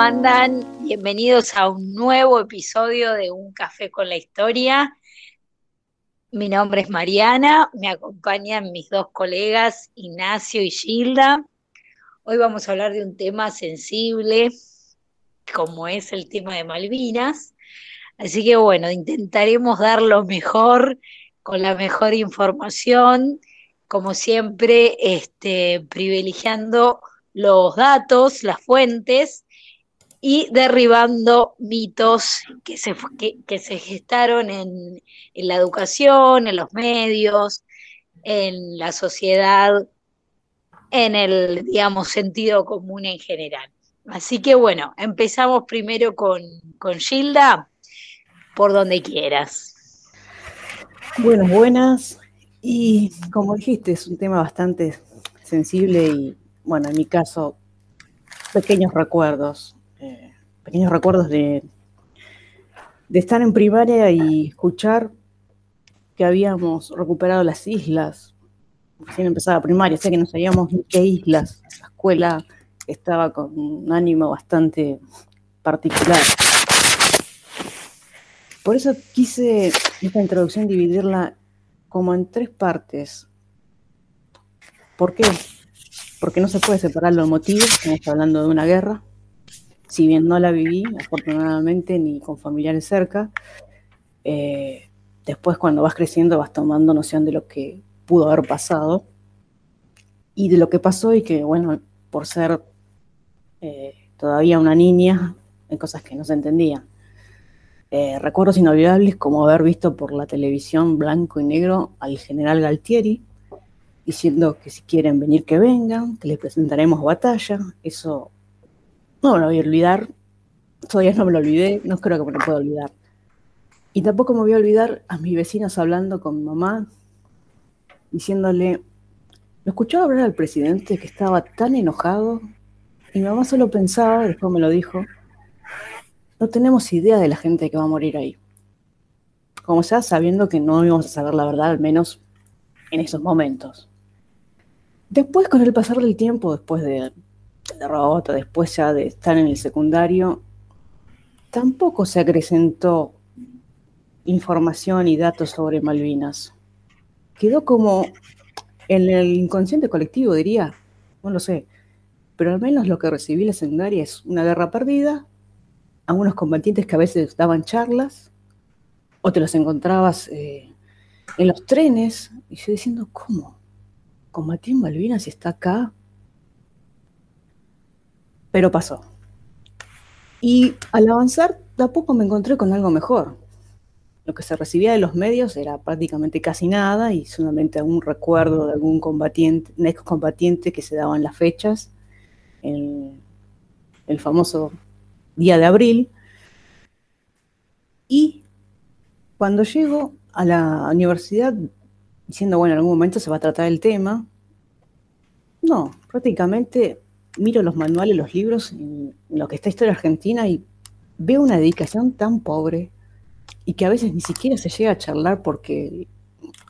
buenas, ¿cómo andan? Bienvenidos a un nuevo episodio de Un Café con la Historia. Mi nombre es Mariana, me acompañan mis dos colegas Ignacio y Gilda. Hoy vamos a hablar de un tema sensible, como es el tema de Malvinas. Así que bueno, intentaremos dar lo mejor, con la mejor información, como siempre, este, privilegiando los datos, las fuentes y derribando mitos que se, que, se gestaron en, en, la educación, en los medios, en la sociedad, en el, digamos, sentido común en general. Así que bueno, empezamos primero con, con Gilda, por donde quieras. Buenas, buenas. Y como dijiste, es un tema bastante sensible y bueno, en mi caso, pequeños recuerdos, pequeños recuerdos de, de estar en primaria y escuchar que habíamos recuperado las islas. Recién empezaba primaria, sé que no sabíamos ni qué islas. La escuela estaba con un ánimo bastante particular. Por eso quise esta introducción dividirla como en tres partes. ¿Por qué? porque no se puede separar los motivos, estamos hablando de una guerra, si bien no la viví, afortunadamente, ni con familiares cerca, eh, después cuando vas creciendo vas tomando noción de lo que pudo haber pasado y de lo que pasó y que, bueno, por ser eh, todavía una niña, hay cosas que no se entendían. Eh, recuerdos inolvidables como haber visto por la televisión blanco y negro al general Galtieri, diciendo que si quieren venir que vengan, que les presentaremos batalla. Eso no me lo voy a olvidar. Todavía no me lo olvidé, no creo que me lo pueda olvidar. Y tampoco me voy a olvidar a mis vecinos hablando con mamá, diciéndole, lo escuchaba hablar al presidente que estaba tan enojado, y mi mamá solo pensaba, después me lo dijo, no tenemos idea de la gente que va a morir ahí. Como sea, sabiendo que no íbamos a saber la verdad, al menos en esos momentos. Después, con el pasar del tiempo, después de, derrota, después ya de estar en el secundario, tampoco se acrecentó información y datos sobre Malvinas. Quedó como en el inconsciente colectivo, diría, no lo sé, pero al menos lo que recibí la secundaria es una guerra perdida, algunos combatientes que a veces daban charlas, o te los encontrabas eh, en los trenes, y yo diciendo, ¿cómo? combatir Malvinas está acá. Pero pasó. Y al avanzar, de a poco me encontré con algo mejor. Lo que se recibía de los medios era prácticamente casi nada y solamente algún recuerdo de algún combatiente, un ex combatiente que se daban las fechas, en el famoso día de abril. Y cuando llego a la universidad diciendo, bueno, en algún momento se va a tratar el tema. No, prácticamente miro los manuales, los libros, lo que está Historia Argentina y veo una dedicación tan pobre y que a veces ni siquiera se llega a charlar porque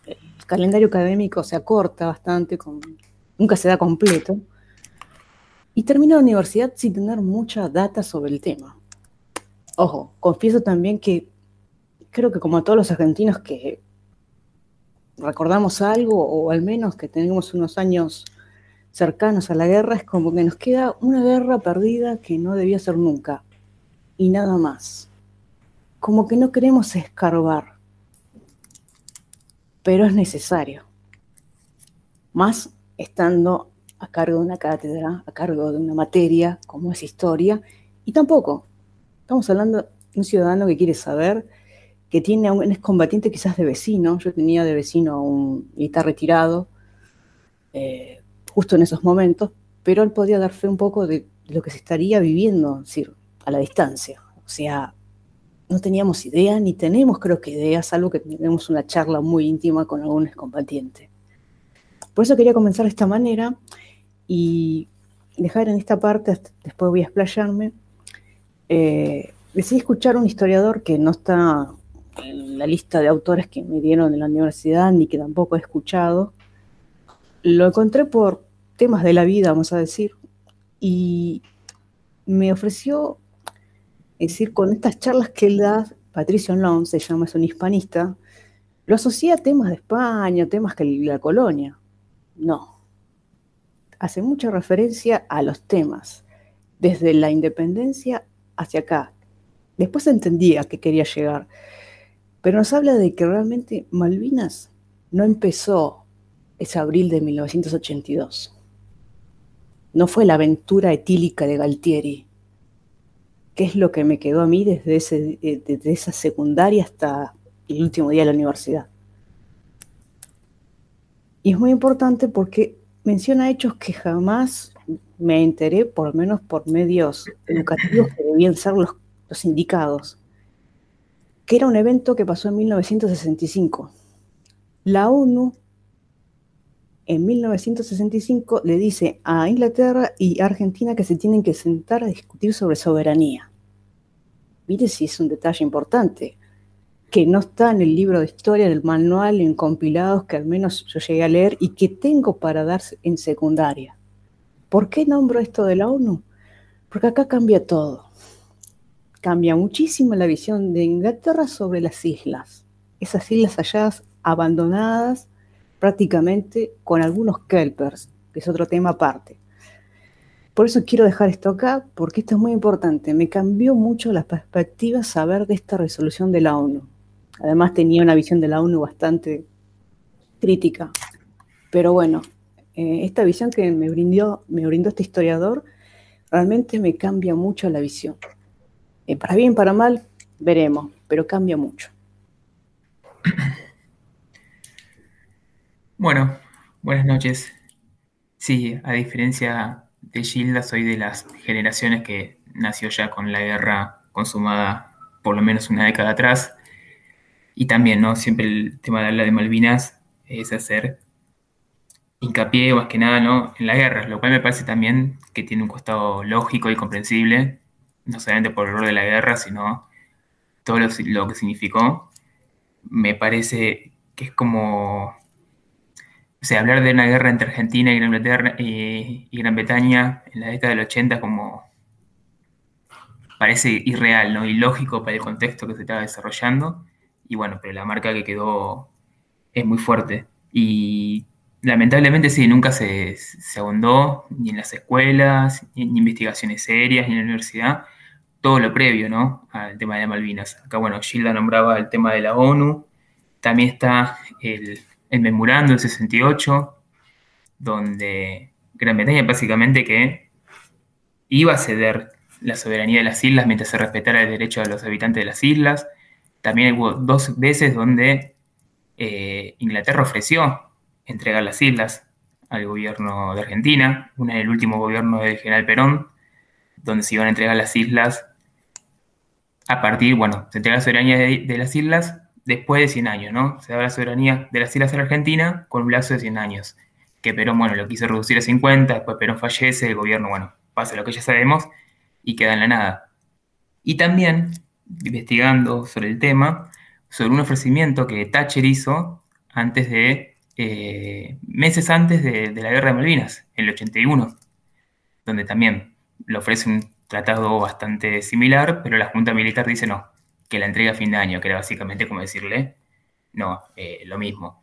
el calendario académico se acorta bastante, nunca se da completo. Y termino la universidad sin tener mucha data sobre el tema. Ojo, confieso también que creo que como todos los argentinos que recordamos algo, o al menos que tenemos unos años cercanos a la guerra, es como que nos queda una guerra perdida que no debía ser nunca, y nada más. Como que no queremos escarbar, pero es necesario. Más estando a cargo de una cátedra, a cargo de una materia como es historia, y tampoco. Estamos hablando de un ciudadano que quiere saber que tiene un excombatiente quizás de vecino. Yo tenía de vecino a un militar retirado eh, justo en esos momentos, pero él podía dar fe un poco de lo que se estaría viviendo, a la distancia. O sea, no teníamos idea, ni tenemos creo que ideas, salvo que tenemos una charla muy íntima con algún excombatiente. Por eso quería comenzar de esta manera y dejar en esta parte, después voy a explayarme, eh, decidí escuchar a un historiador que no está en la lista de autores que me dieron en la universidad, ni que tampoco he escuchado. Lo encontré por temas de la vida, vamos a decir, y me ofreció, es decir, con estas charlas que él da, Patricio Long, se llama, es un hispanista, lo asocia a temas de España, temas que la colonia. No. Hace mucha referencia a los temas, desde la independencia hacia acá. Después entendía que quería llegar, pero nos habla de que realmente Malvinas no empezó ese abril de 1982. No fue la aventura etílica de Galtieri, que es lo que me quedó a mí eh, desde esa secundaria hasta el último día de la universidad. Y es muy importante porque menciona hechos que jamás me enteré, por lo menos por medios educativos que debían ser los, los indicados, que era un evento que pasó en 1965. La ONU en 1965 le dice a Inglaterra y Argentina que se tienen que sentar a discutir sobre soberanía. Mire si es un detalle importante, que no está en el libro de historia, del manual, en compilados que al menos yo llegué a leer y que tengo para dar en secundaria. ¿Por qué nombro esto de la ONU? Porque acá cambia todo. Cambia muchísimo la visión de Inglaterra sobre las islas. Esas islas allá abandonadas prácticamente con algunos kelpers, que es otro tema aparte. Por eso quiero dejar esto acá, porque esto es muy importante. Me cambió mucho la perspectiva saber de esta resolución de la ONU. Además tenía una visión de la ONU bastante crítica. Pero bueno, eh, esta visión que me brindó, me brindó este historiador realmente me cambia mucho la visión. Eh, para bien, para mal, veremos, pero cambia mucho. Bueno, buenas noches. Sí, a diferencia de Gilda, soy de las generaciones que nació ya con la guerra consumada por lo menos una década atrás. Y también, ¿no? Siempre el tema de hablar de Malvinas es hacer hincapié más que nada, ¿no? En la guerra, lo cual me parece también que tiene un costado lógico y comprensible, no solamente por el horror de la guerra, sino todo lo que significó. Me parece que es como o sea, hablar de una guerra entre Argentina y Gran, Bretaña, Bretaña en la década del 80 como parece irreal, ¿no? Ilógico para el contexto que se estaba desarrollando. Y bueno, pero la marca que quedó es muy fuerte. Y lamentablemente sí, nunca se, se abundó ni en las escuelas, ni en investigaciones serias, ni en la universidad. Todo lo previo, ¿no? Al tema de Malvinas. Acá, bueno, Gilda nombraba el tema de la ONU. También está el el memorando del 68, donde Gran Bretaña básicamente que iba a ceder la soberanía de las islas mientras se respetara el derecho de los habitantes de las islas. También hubo dos veces donde eh, Inglaterra ofreció entregar las islas al gobierno de Argentina, una en el último gobierno del general Perón, donde se iban a entregar las islas a partir, bueno, se entrega la soberanía de las islas después de 100 años, ¿no? Se da la soberanía de las islas a la Argentina con un lazo de 100 años, que Perón, bueno, lo quiso reducir a 50, después Perón fallece, el gobierno, bueno, pasa lo que ya sabemos y queda en la nada. Y también, investigando sobre el tema, sobre un ofrecimiento que Thatcher hizo antes de, eh, meses antes de, de la guerra de Malvinas, en el 81, donde también le ofrece un tratado bastante similar, pero la Junta Militar dice no, que la entrega a fin de año, que era básicamente como decirle, no, eh, lo mismo.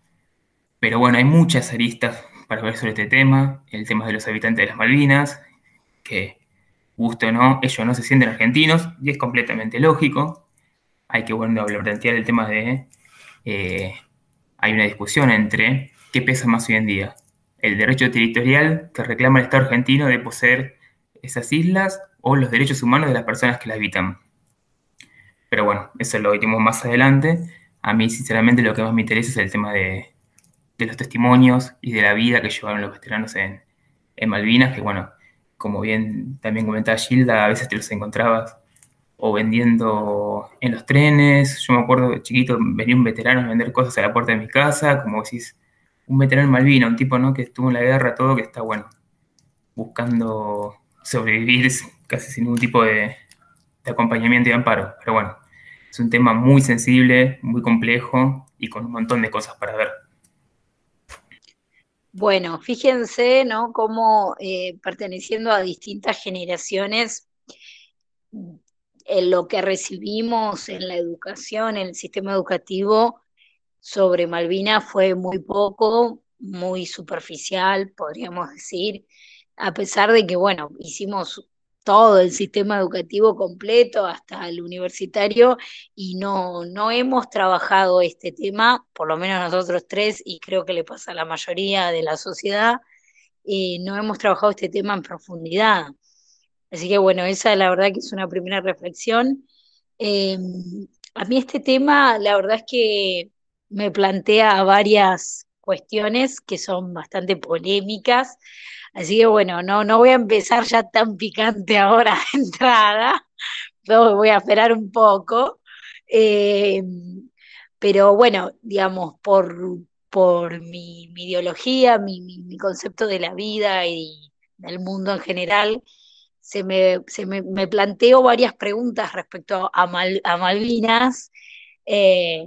Pero bueno, hay muchas aristas para ver sobre este tema, el tema de los habitantes de las Malvinas, que gusto o no, ellos no se sienten argentinos, y es completamente lógico. Hay que, bueno, plantear el tema de, eh, hay una discusión entre qué pesa más hoy en día, el derecho territorial que reclama el Estado argentino de poseer esas islas o los derechos humanos de las personas que las habitan. Pero bueno, eso lo veremos más adelante. A mí, sinceramente, lo que más me interesa es el tema de, los testimonios y de la vida que llevaron los veteranos en, Malvinas, que bueno, como bien también comentaba Gilda, a veces te los encontrabas o vendiendo en los trenes. Yo me acuerdo de chiquito venía un veterano a vender cosas a la puerta de mi casa, como decís, un veterano en Malvinas, un tipo ¿no? que estuvo en la guerra, todo que está bueno, buscando sobrevivir casi sin ningún tipo de, de acompañamiento y amparo. Pero bueno, es un tema muy sensible, muy complejo y con un montón de cosas para ver. Bueno, fíjense, ¿no? Cómo eh, perteneciendo a distintas generaciones en lo que recibimos en la educación, en el sistema educativo sobre Malvinas fue muy poco, muy superficial, podríamos decir, a pesar de que, bueno, hicimos todo el sistema educativo completo hasta el universitario y no, no hemos trabajado este tema, por lo menos nosotros tres, y creo que le pasa a la mayoría de la sociedad, eh, no hemos trabajado este tema en profundidad. Así que bueno, esa la verdad que es una primera reflexión. Em, a mí este tema, la verdad es que me plantea varias cuestiones que son bastante polémicas. Así que bueno, no, no voy a empezar ya tan picante ahora de entrada, voy a esperar un poco. Em, pero bueno, digamos, por, por mi, ideología, mi, mi, concepto de la vida y del mundo en general, se me, se me, planteo varias preguntas respecto a, a Malvinas. Eh,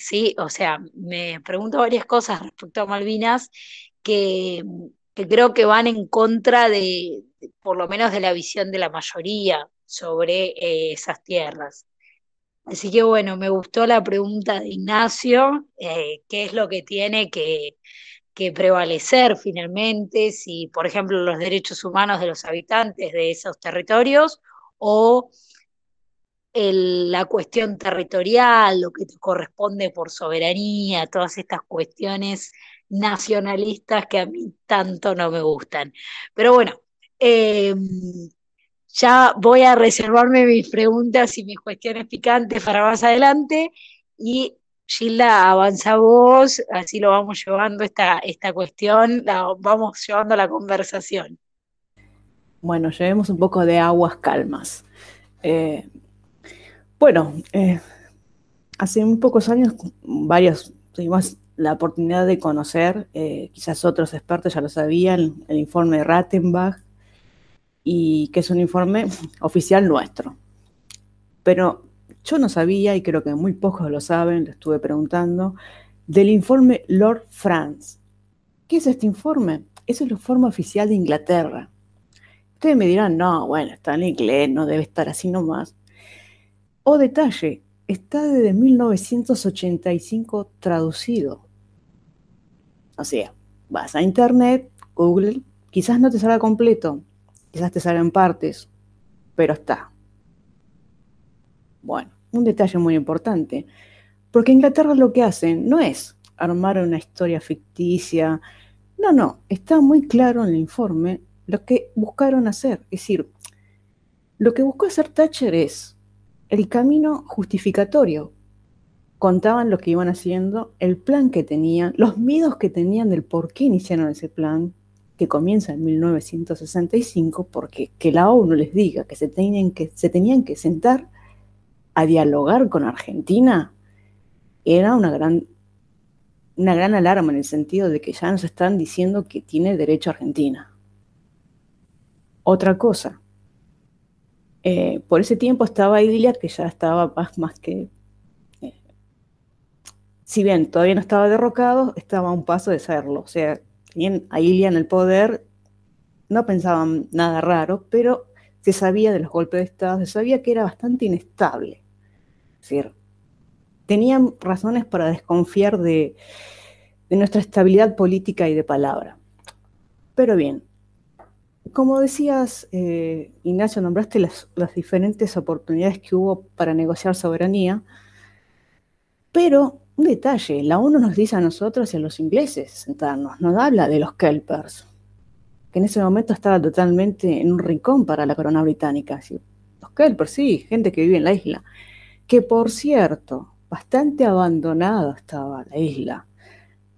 sí, o sea, me pregunto varias cosas respecto a Malvinas que, creo que van en contra de, por lo menos de la visión de la mayoría sobre eh, esas tierras. Así que bueno, me gustó la pregunta de Ignacio, eh, qué es lo que tiene que, que prevalecer finalmente, si por ejemplo los derechos humanos de los habitantes de esos territorios o la cuestión territorial, lo que corresponde por soberanía, todas estas cuestiones nacionalistas que a mí tanto no me gustan. Pero bueno, em, ya voy a reservarme mis preguntas y mis cuestiones picantes para más adelante y Gilda, avanza vos, así lo vamos llevando esta, esta cuestión, la, vamos llevando la conversación. Bueno, llevemos un poco de aguas calmas. Eh, bueno, eh, hace muy pocos años, varios tuvimos la oportunidad de conocer, eh, quizás otros expertos ya lo sabían, el informe de Rattenbach, y que es un informe oficial nuestro. Pero yo no sabía, y creo que muy pocos lo saben, lo estuve preguntando, del informe Lord France. ¿Qué es este informe? Es el informe oficial de Inglaterra. Ustedes me dirán, no, bueno, está en inglés, no debe estar así nomás. O detalle, está desde 1985 traducido. O sea, vas a internet, Google, quizás no te salga completo, quizás te salga en partes, pero está. Bueno, un detalle muy importante, porque Inglaterra lo que hacen no es armar una historia ficticia, no, no, está muy claro en el informe lo que buscaron hacer. Es decir, lo que buscó hacer Thatcher es el camino justificatorio. Contaban lo que iban haciendo, el plan que tenían, los miedos que tenían del por qué iniciaron ese plan, que comienza en 1965, porque que la ONU les diga que se tenían que, se tenían que sentar a dialogar con Argentina era una gran, una gran alarma en el sentido de que ya nos están diciendo que tiene derecho Argentina. Otra cosa, eh, por ese tiempo estaba Idilia, que ya estaba más que... Si bien todavía no estaba derrocado, estaba a un paso de serlo. O sea, tenían a Ilia en el poder, no pensaban nada raro, pero se sabía de los golpes de Estado, se sabía que era bastante inestable. Es decir, tenían razones para desconfiar de, nuestra estabilidad política y de palabra. Pero bien, como decías, eh, Ignacio, nombraste las, diferentes oportunidades que hubo para negociar soberanía, pero un detalle, la ONU nos dice a nosotros y a los ingleses sentarnos, nos habla de los kelpers, que en ese momento estaba totalmente en un rincón para la corona británica. Los kelpers, sí, gente que vive en la isla que por cierto, bastante abandonada estaba la isla,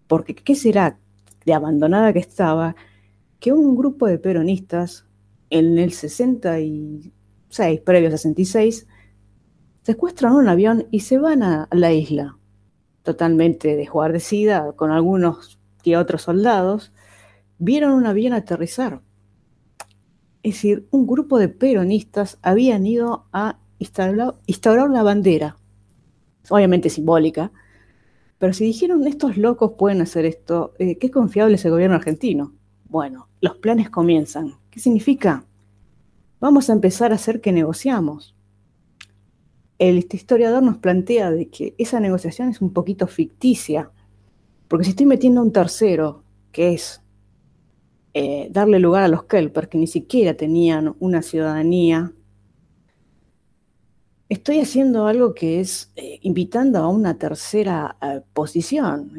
porque ¿qué será de abandonada que estaba? Que un grupo de peronistas en el 66, previo 66, secuestran un avión y se van a la isla, totalmente desguardecida, con algunos que otros soldados, vieron un avión aterrizar. Es decir, un grupo de peronistas habían ido a instauraron la bandera, obviamente simbólica, pero si dijeron estos locos pueden hacer esto, eh, ¿qué confiable es el gobierno argentino? Bueno, los planes comienzan. ¿Qué significa? vamos a empezar a hacer que negociamos. El historiador nos plantea de que esa negociación es un poquito ficticia, porque si estoy metiendo a un tercero, que es eh, darle lugar a los Kelpers, que ni siquiera tenían una ciudadanía, estoy haciendo algo que es eh, invitando a una tercera eh, posición.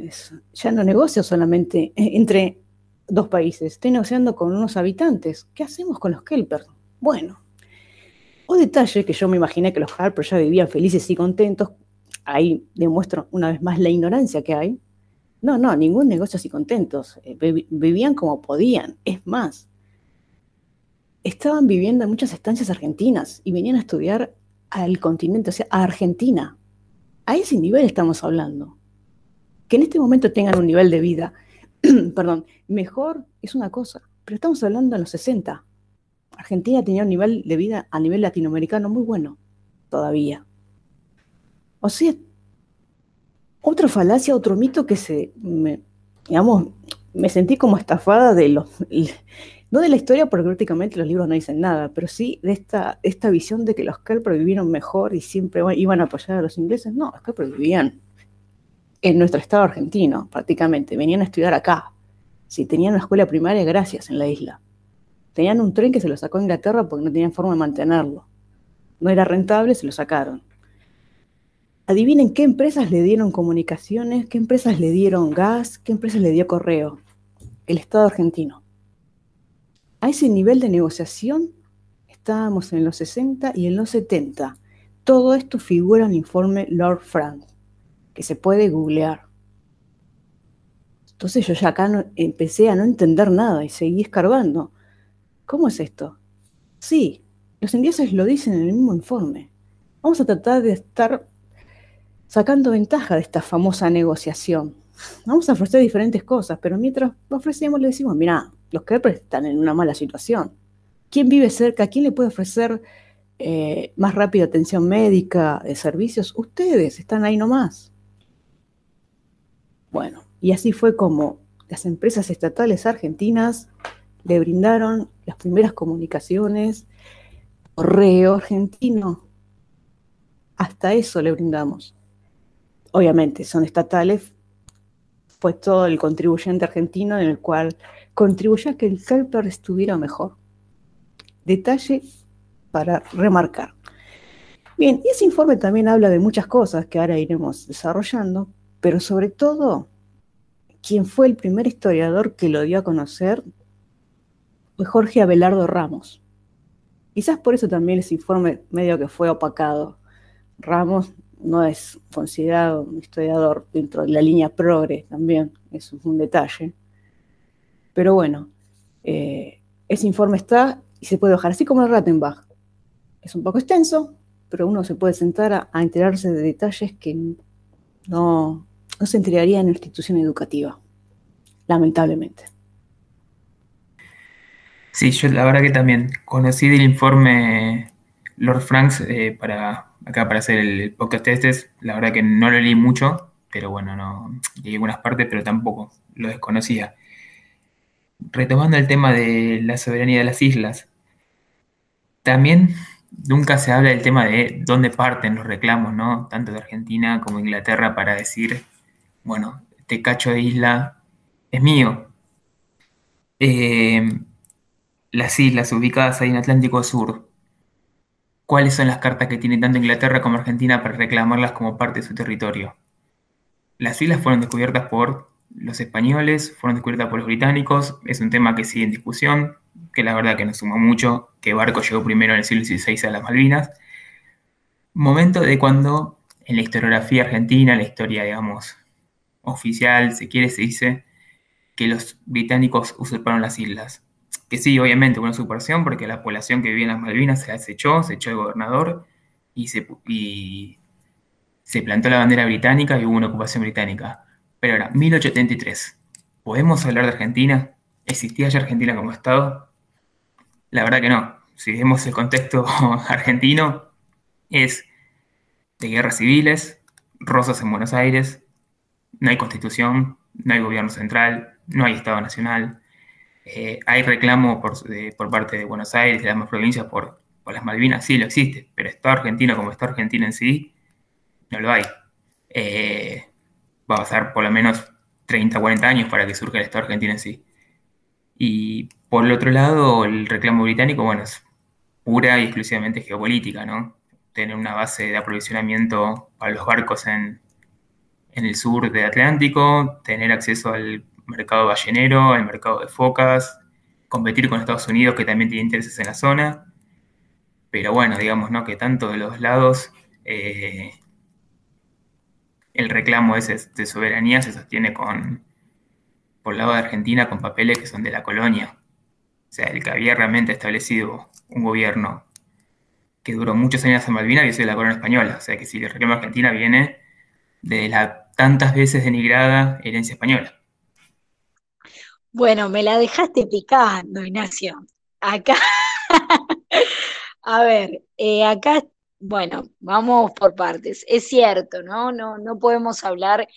ya no negocio solamente entre dos países, estoy negociando con unos habitantes. ¿Qué hacemos con los Kelpers? Bueno, o detalle que yo me imaginé que los Harper ya vivían felices y contentos, ahí demuestro una vez más la ignorancia que hay. No, no, ningún negocio así contentos, eh, vivían como podían, es más, estaban viviendo en muchas estancias argentinas y venían a estudiar al continente, o sea, a Argentina. A ese nivel estamos hablando. Que en este momento tengan un nivel de vida, perdón, mejor es una cosa, pero estamos hablando en los 60. Argentina tenía un nivel de vida a nivel latinoamericano muy bueno, todavía. O sea, otra falacia, otro mito que se, me, digamos, me sentí como estafada de los, no de la historia, porque prácticamente los libros no dicen nada, pero sí de esta, esta visión de que los Kelper vivieron mejor y siempre iban a apoyar a los ingleses. No, los Kelper vivían en nuestro estado argentino, prácticamente. Venían a estudiar acá. Si tenían una escuela primaria, gracias, en la isla. Tenían un tren que se lo sacó a Inglaterra porque no tenían forma de mantenerlo. No era rentable, se lo sacaron. Adivinen qué empresas le dieron comunicaciones, qué empresas le dieron gas, qué empresas le dio correo. El Estado argentino. A ese nivel de negociación estábamos en los 60 y en los 70. Todo esto figura en el informe Lord Frank, que se puede googlear. Entonces yo ya acá empecé a no entender nada y seguí escarbando. ¿Cómo es esto? Sí, los ingleses lo dicen en el mismo informe. Vamos a tratar de estar sacando ventaja de esta famosa negociación. Vamos a ofrecer diferentes cosas, pero mientras ofrecemos le decimos, mira, los que están en una mala situación. ¿Quién vive cerca? ¿Quién le puede ofrecer eh, más rápida atención médica, de servicios? Ustedes están ahí nomás. Bueno, y así fue como las empresas estatales argentinas le brindaron las primeras comunicaciones, correo argentino, hasta eso le brindamos. Obviamente son estatales, pues todo el contribuyente argentino en el cual contribuyó a que el Kelper estuviera mejor. Detalle para remarcar. Bien, y ese informe también habla de muchas cosas que ahora iremos desarrollando, pero sobre todo, quien fue el primer historiador que lo dio a conocer Jorge Abelardo Ramos. Quizás por eso también ese informe medio que fue opacado. Ramos no es considerado un historiador dentro de la línea progre también, es un detalle. Pero bueno, eh, ese informe está y se puede bajar, así como el Rattenbach. Es un poco extenso, pero uno se puede sentar a, enterarse de detalles que no, no se enteraría en la institución educativa, lamentablemente. Sí, yo la verdad que también conocí del informe Lord Franks eh, para acá para hacer el podcast este. La verdad que no lo leí mucho, pero bueno, no leí algunas partes, pero tampoco lo desconocía retomando el tema de la soberanía de las islas, también nunca se habla del tema de dónde parten los reclamos, ¿no? Tanto de Argentina como Inglaterra para decir, bueno, este cacho de isla es mío. Eh, las islas ubicadas ahí en Atlántico Sur, ¿cuáles son las cartas que tiene tanto Inglaterra como Argentina para reclamarlas como parte de su territorio? Las islas fueron descubiertas por los españoles, fueron descubiertas por los británicos, es un tema que sigue en discusión, que la verdad que nos suma mucho, que barco llegó primero en el siglo XVI a las Malvinas. Momento de cuando en la historiografía argentina, la historia, digamos, oficial, si quiere, se dice que los británicos usurparon las islas. Que sí, obviamente, una usurpación, porque la población que vivía en las Malvinas se las echó, se echó el gobernador y se, y se plantó la bandera británica y hubo una ocupación británica pero ahora, 1873. ¿Podemos hablar de Argentina? ¿Existía ya Argentina como Estado? La verdad que no. Si vemos el contexto argentino, es de guerras civiles, rosas en Buenos Aires, no hay constitución, no hay gobierno central, no hay Estado nacional. Eh, hay reclamo por, parte de Buenos Aires de las provincias por, las Malvinas, sí, lo existe, pero Estado argentino como Estado argentino en sí, no lo hay. Eh, va a pasar por lo menos 30, 40 años para que surja el Estado argentino en sí. Y por el otro lado, el reclamo británico, bueno, es pura y exclusivamente geopolítica, ¿no? Tener una base de aprovisionamiento para los barcos en el sur del Atlántico, tener acceso al mercado ballenero, al mercado de focas, competir con Estados Unidos que también tiene intereses en la zona. Pero bueno, digamos, ¿no? Que tanto de los lados eh, el reclamo ese de soberanía se sostiene con, por el lado de Argentina, con papeles que son de la colonia. O sea, el que había realmente establecido un gobierno que duró muchos años en Malvinas es de la corona española. O sea, que si el reclamo Argentina viene de la tantas veces denigrada herencia española. Bueno, me la dejaste picando, Ignacio. Acá, a ver, eh, acá, bueno, vamos por partes. Es cierto, ¿no? No, no podemos hablar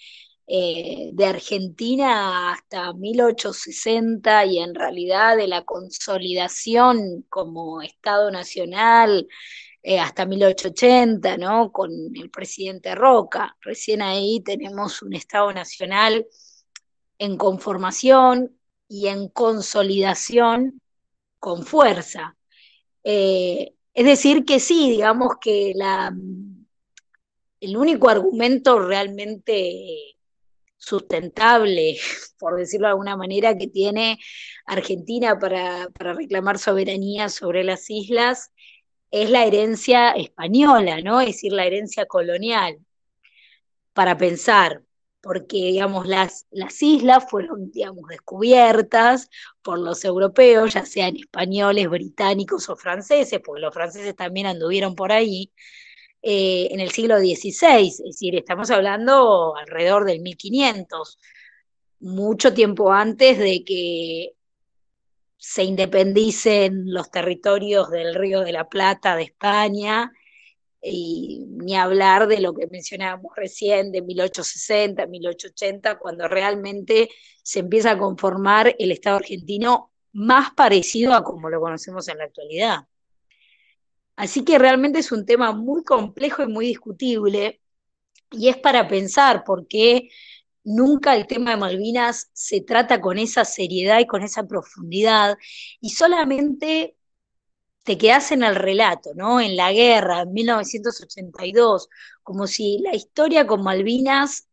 eh, de Argentina hasta 1860 y en realidad de la consolidación como Estado nacional eh, hasta 1880, ¿no? Con el presidente Roca. Recién ahí tenemos un Estado nacional en conformación y en consolidación con fuerza. Eh, es decir, que sí, digamos que la, el único argumento realmente sustentable, por decirlo de alguna manera, que tiene Argentina para, para reclamar soberanía sobre las islas es la herencia española, ¿no? Es decir, la herencia colonial. Para pensar, porque digamos las, las islas fueron digamos descubiertas por los europeos, ya sean españoles, británicos o franceses, porque los franceses también anduvieron por ahí eh, en el siglo XVI, es decir, estamos hablando alrededor del 1500, mucho tiempo antes de que se independicen los territorios del Río de la Plata de España y ni hablar de lo que mencionábamos recién, de 1860, 1880, cuando realmente se empieza a conformar el Estado argentino más parecido a como lo conocemos en la actualidad. Así que realmente es un tema muy complejo y muy discutible, y es para pensar por qué nunca el tema de Malvinas se trata con esa seriedad y con esa profundidad, y solamente te quedas en el relato, ¿no? En la guerra, en 1982, como si la historia con Malvinas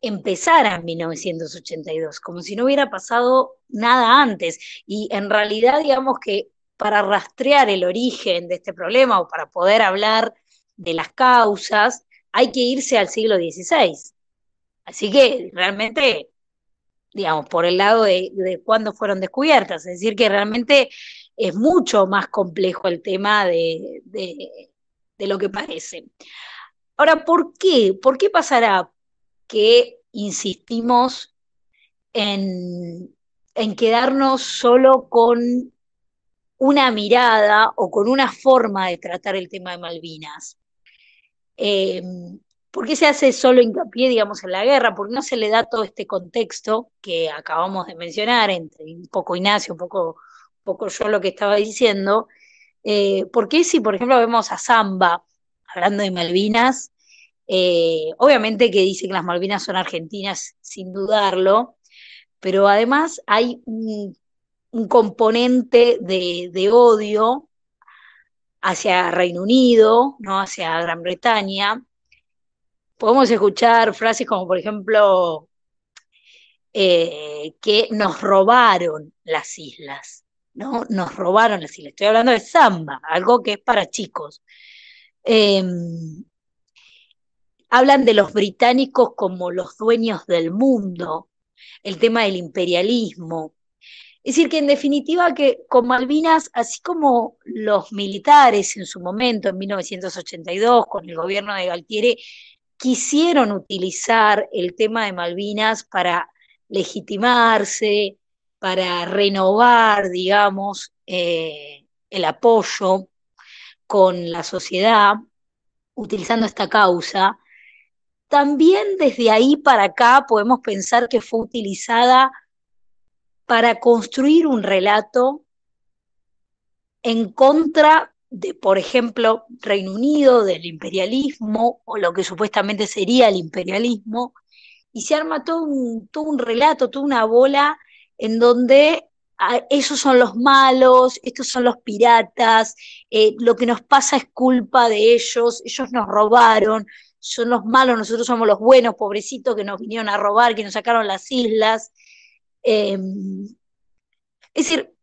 empezara en 1982, como si no hubiera pasado nada antes. Y en realidad, digamos que para rastrear el origen de este problema o para poder hablar de las causas, hay que irse al siglo XVI. Así que realmente, digamos, por el lado de, de cuándo fueron descubiertas, es decir, que realmente es mucho más complejo el tema de, lo que parece. Ahora, ¿por qué? ¿Por qué pasará que insistimos en, quedarnos solo con una mirada o con una forma de tratar el tema de Malvinas? Eh, ¿Por qué se hace solo hincapié, digamos, en la guerra? ¿Por qué no se le da todo este contexto que acabamos de mencionar, entre un poco Ignacio, un poco poco yo lo que estaba diciendo, eh, porque si, por ejemplo, vemos a Zamba hablando de Malvinas, eh, obviamente que dice que las Malvinas son argentinas, sin dudarlo, pero además hay un, componente de, odio hacia Reino Unido, ¿no? hacia Gran Bretaña. Podemos escuchar frases como, por ejemplo, eh, que nos robaron las islas. ¿No? Nos robaron las islas. Estoy hablando de samba, algo que es para chicos. Em, hablan de los británicos como los dueños del mundo, el tema del imperialismo. Es decir, que en definitiva que con Malvinas, así como los militares en su momento, en 1982, con el gobierno de Galtieri, quisieron utilizar el tema de Malvinas para legitimarse, para renovar, digamos, eh, el apoyo con la sociedad, utilizando esta causa, también desde ahí para acá podemos pensar que fue utilizada para construir un relato en contra de, por ejemplo, Reino Unido, del imperialismo, o lo que supuestamente sería el imperialismo, y se arma todo un, todo un relato, toda una bola en donde ah, esos son los malos, estos son los piratas, eh, lo que nos pasa es culpa de ellos, ellos nos robaron, son los malos, nosotros somos los buenos, pobrecitos que nos vinieron a robar, que nos sacaron las islas. Em, es decir,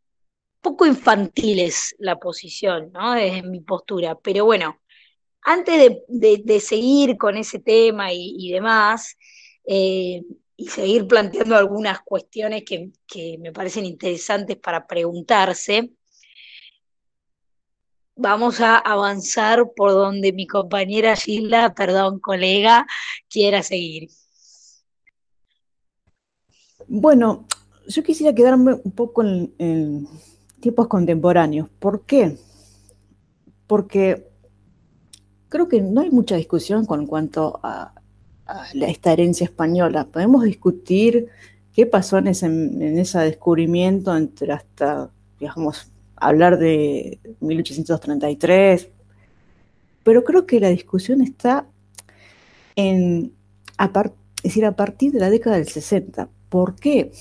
poco infantil es la posición, ¿no? Es mi postura. Pero bueno, antes de, seguir con ese tema y, demás, eh, y seguir planteando algunas cuestiones que, me parecen interesantes para preguntarse, vamos a avanzar por donde mi compañera Gilda, perdón, colega, quiera seguir. Bueno, yo quisiera quedarme un poco en, tiempos contemporáneos. ¿Por qué? Porque creo que no hay mucha discusión con cuanto a, esta herencia española. Podemos discutir qué pasó en ese, descubrimiento entre hasta, digamos, hablar de 1833, pero creo que la discusión está en, es decir, a partir de la década del 60. ¿Por qué?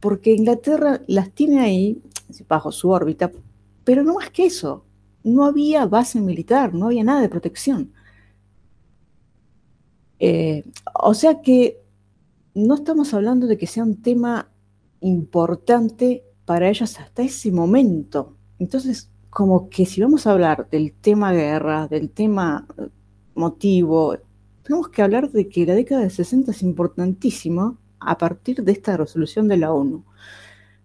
Porque Inglaterra las tiene ahí bajo su órbita, pero no más que eso, no había base militar, no había nada de protección. Eh, o sea que no estamos hablando de que sea un tema importante para ellas hasta ese momento. Entonces, como que si vamos a hablar del tema guerra, del tema eh, motivo, tenemos que hablar de que la década de 60 es importantísima a partir de esta resolución de la ONU.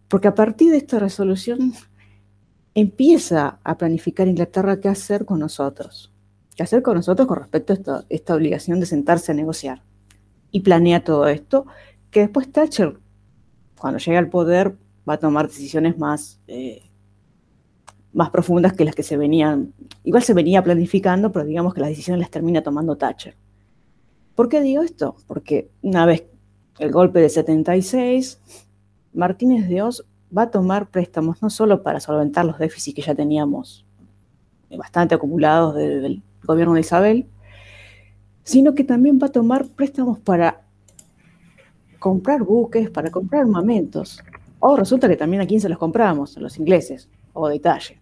Porque a partir de esta resolución empieza a planificar Inglaterra qué hacer con nosotros. ¿Qué hacer con nosotros con respecto a esta, obligación de sentarse a negociar? Y planea todo esto, que después Thatcher, cuando llega al poder, va a tomar decisiones más, eh, más profundas que las que se venían, igual se venía planificando, pero digamos que las decisiones las termina tomando Thatcher. ¿Por qué digo esto? Porque una vez el golpe de 76, Martínez de Oz va a tomar préstamos no solo para solventar los déficits que ya teníamos bastante acumulados desde el gobierno de Isabel, sino que también va a tomar préstamos para comprar buques, para comprar armamentos. O resulta que también a quién se los compramos, a los ingleses, o detalle.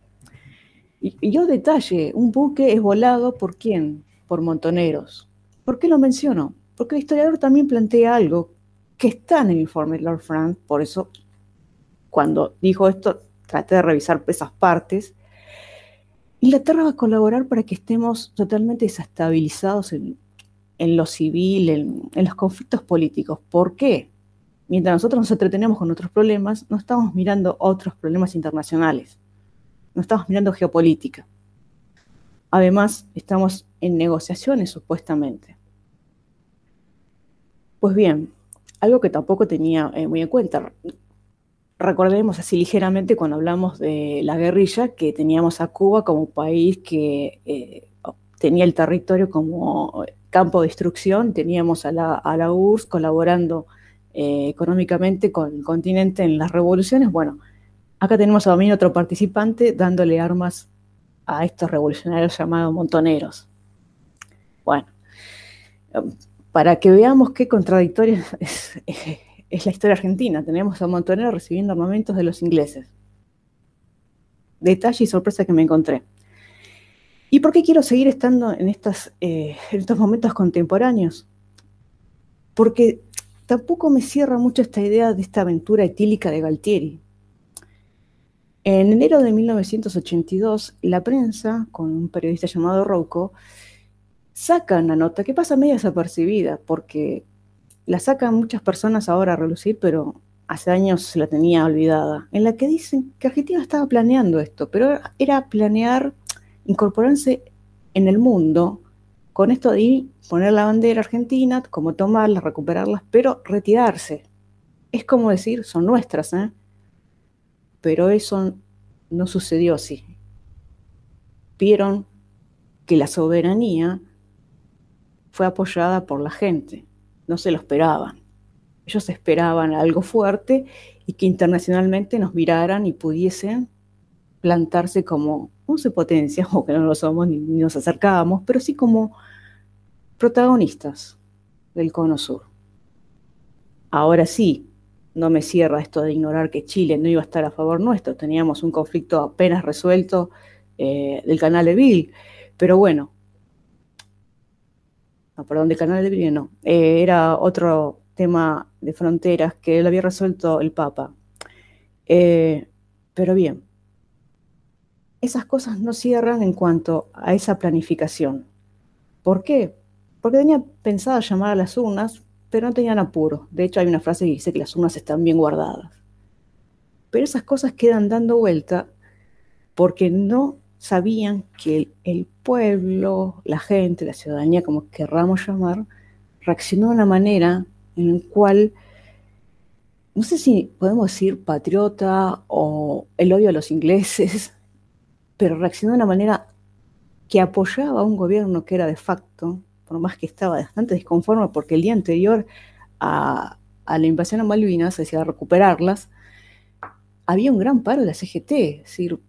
Y, yo detalle, un buque es volado por quién? Por montoneros. ¿Por qué lo menciono? Porque el historiador también plantea algo que está en el informe de Lord Frank, por eso cuando dijo esto traté de revisar esas partes. Inglaterra va a colaborar para que estemos totalmente desestabilizados en, lo civil, en, en, los conflictos políticos. ¿Por qué? Mientras nosotros nos entretenemos con otros problemas, no estamos mirando otros problemas internacionales, no estamos mirando geopolítica. Además, estamos en negociaciones supuestamente. Pues bien, algo que tampoco tenía eh, muy en cuenta. Recordemos así ligeramente cuando hablamos de la guerrilla que teníamos a Cuba como país que eh, tenía el territorio como campo de destrucción, teníamos a la, a la URSS colaborando eh, económicamente con el continente en las revoluciones. Bueno, acá tenemos a también otro participante dándole armas a estos revolucionarios llamados montoneros. Bueno, para que veamos qué contradictoria es, la historia argentina. Tenemos a Montonero recibiendo armamentos de los ingleses. Detalle y sorpresa que me encontré. ¿Y por qué quiero seguir estando en, eh, en estos momentos contemporáneos? Porque tampoco me cierra mucho esta idea de esta aventura etílica de Galtieri. En enero de 1982, la prensa, con un periodista llamado Rocco, sacan la nota que pasa media desapercibida, porque la sacan muchas personas ahora a relucir, pero hace años la tenía olvidada, en la que dicen que Argentina estaba planeando esto, pero era planear incorporarse en el mundo con esto de poner la bandera argentina, como tomarlas, recuperarlas, pero retirarse. Es como decir, son nuestras, ¿eh? Pero eso no sucedió así. Vieron que la soberanía fue apoyada por la gente, no se lo esperaban. Ellos esperaban algo fuerte y que internacionalmente nos miraran y pudiesen plantarse como, no se potencia, o que no lo somos ni, nos acercábamos, pero sí como protagonistas del Cono Sur. Ahora sí, no me cierra esto de ignorar que Chile no iba a estar a favor nuestro. Teníamos un conflicto apenas resuelto eh, del canal de Bill. Pero bueno, perdón, del canal de Bill no. Eh, era otro tema de fronteras que lo había resuelto el Papa. Eh, pero bien, esas cosas no cierran en cuanto a esa planificación. ¿Por qué? Porque tenía pensado llamar a las urnas pero no tenían apuro. De hecho, hay una frase que dice que las urnas están bien guardadas. Pero esas cosas quedan dando vuelta porque no sabían que el, pueblo, la gente, la ciudadanía, como querramos llamar, reaccionó de una manera en la cual, no sé si podemos decir patriota o el odio a los ingleses, pero reaccionó de una manera que apoyaba a un gobierno que era de facto por más que estaba bastante disconforme porque el día anterior a, la invasión a Malvinas, es decir, a recuperarlas, había un gran paro de la CGT. Es decir,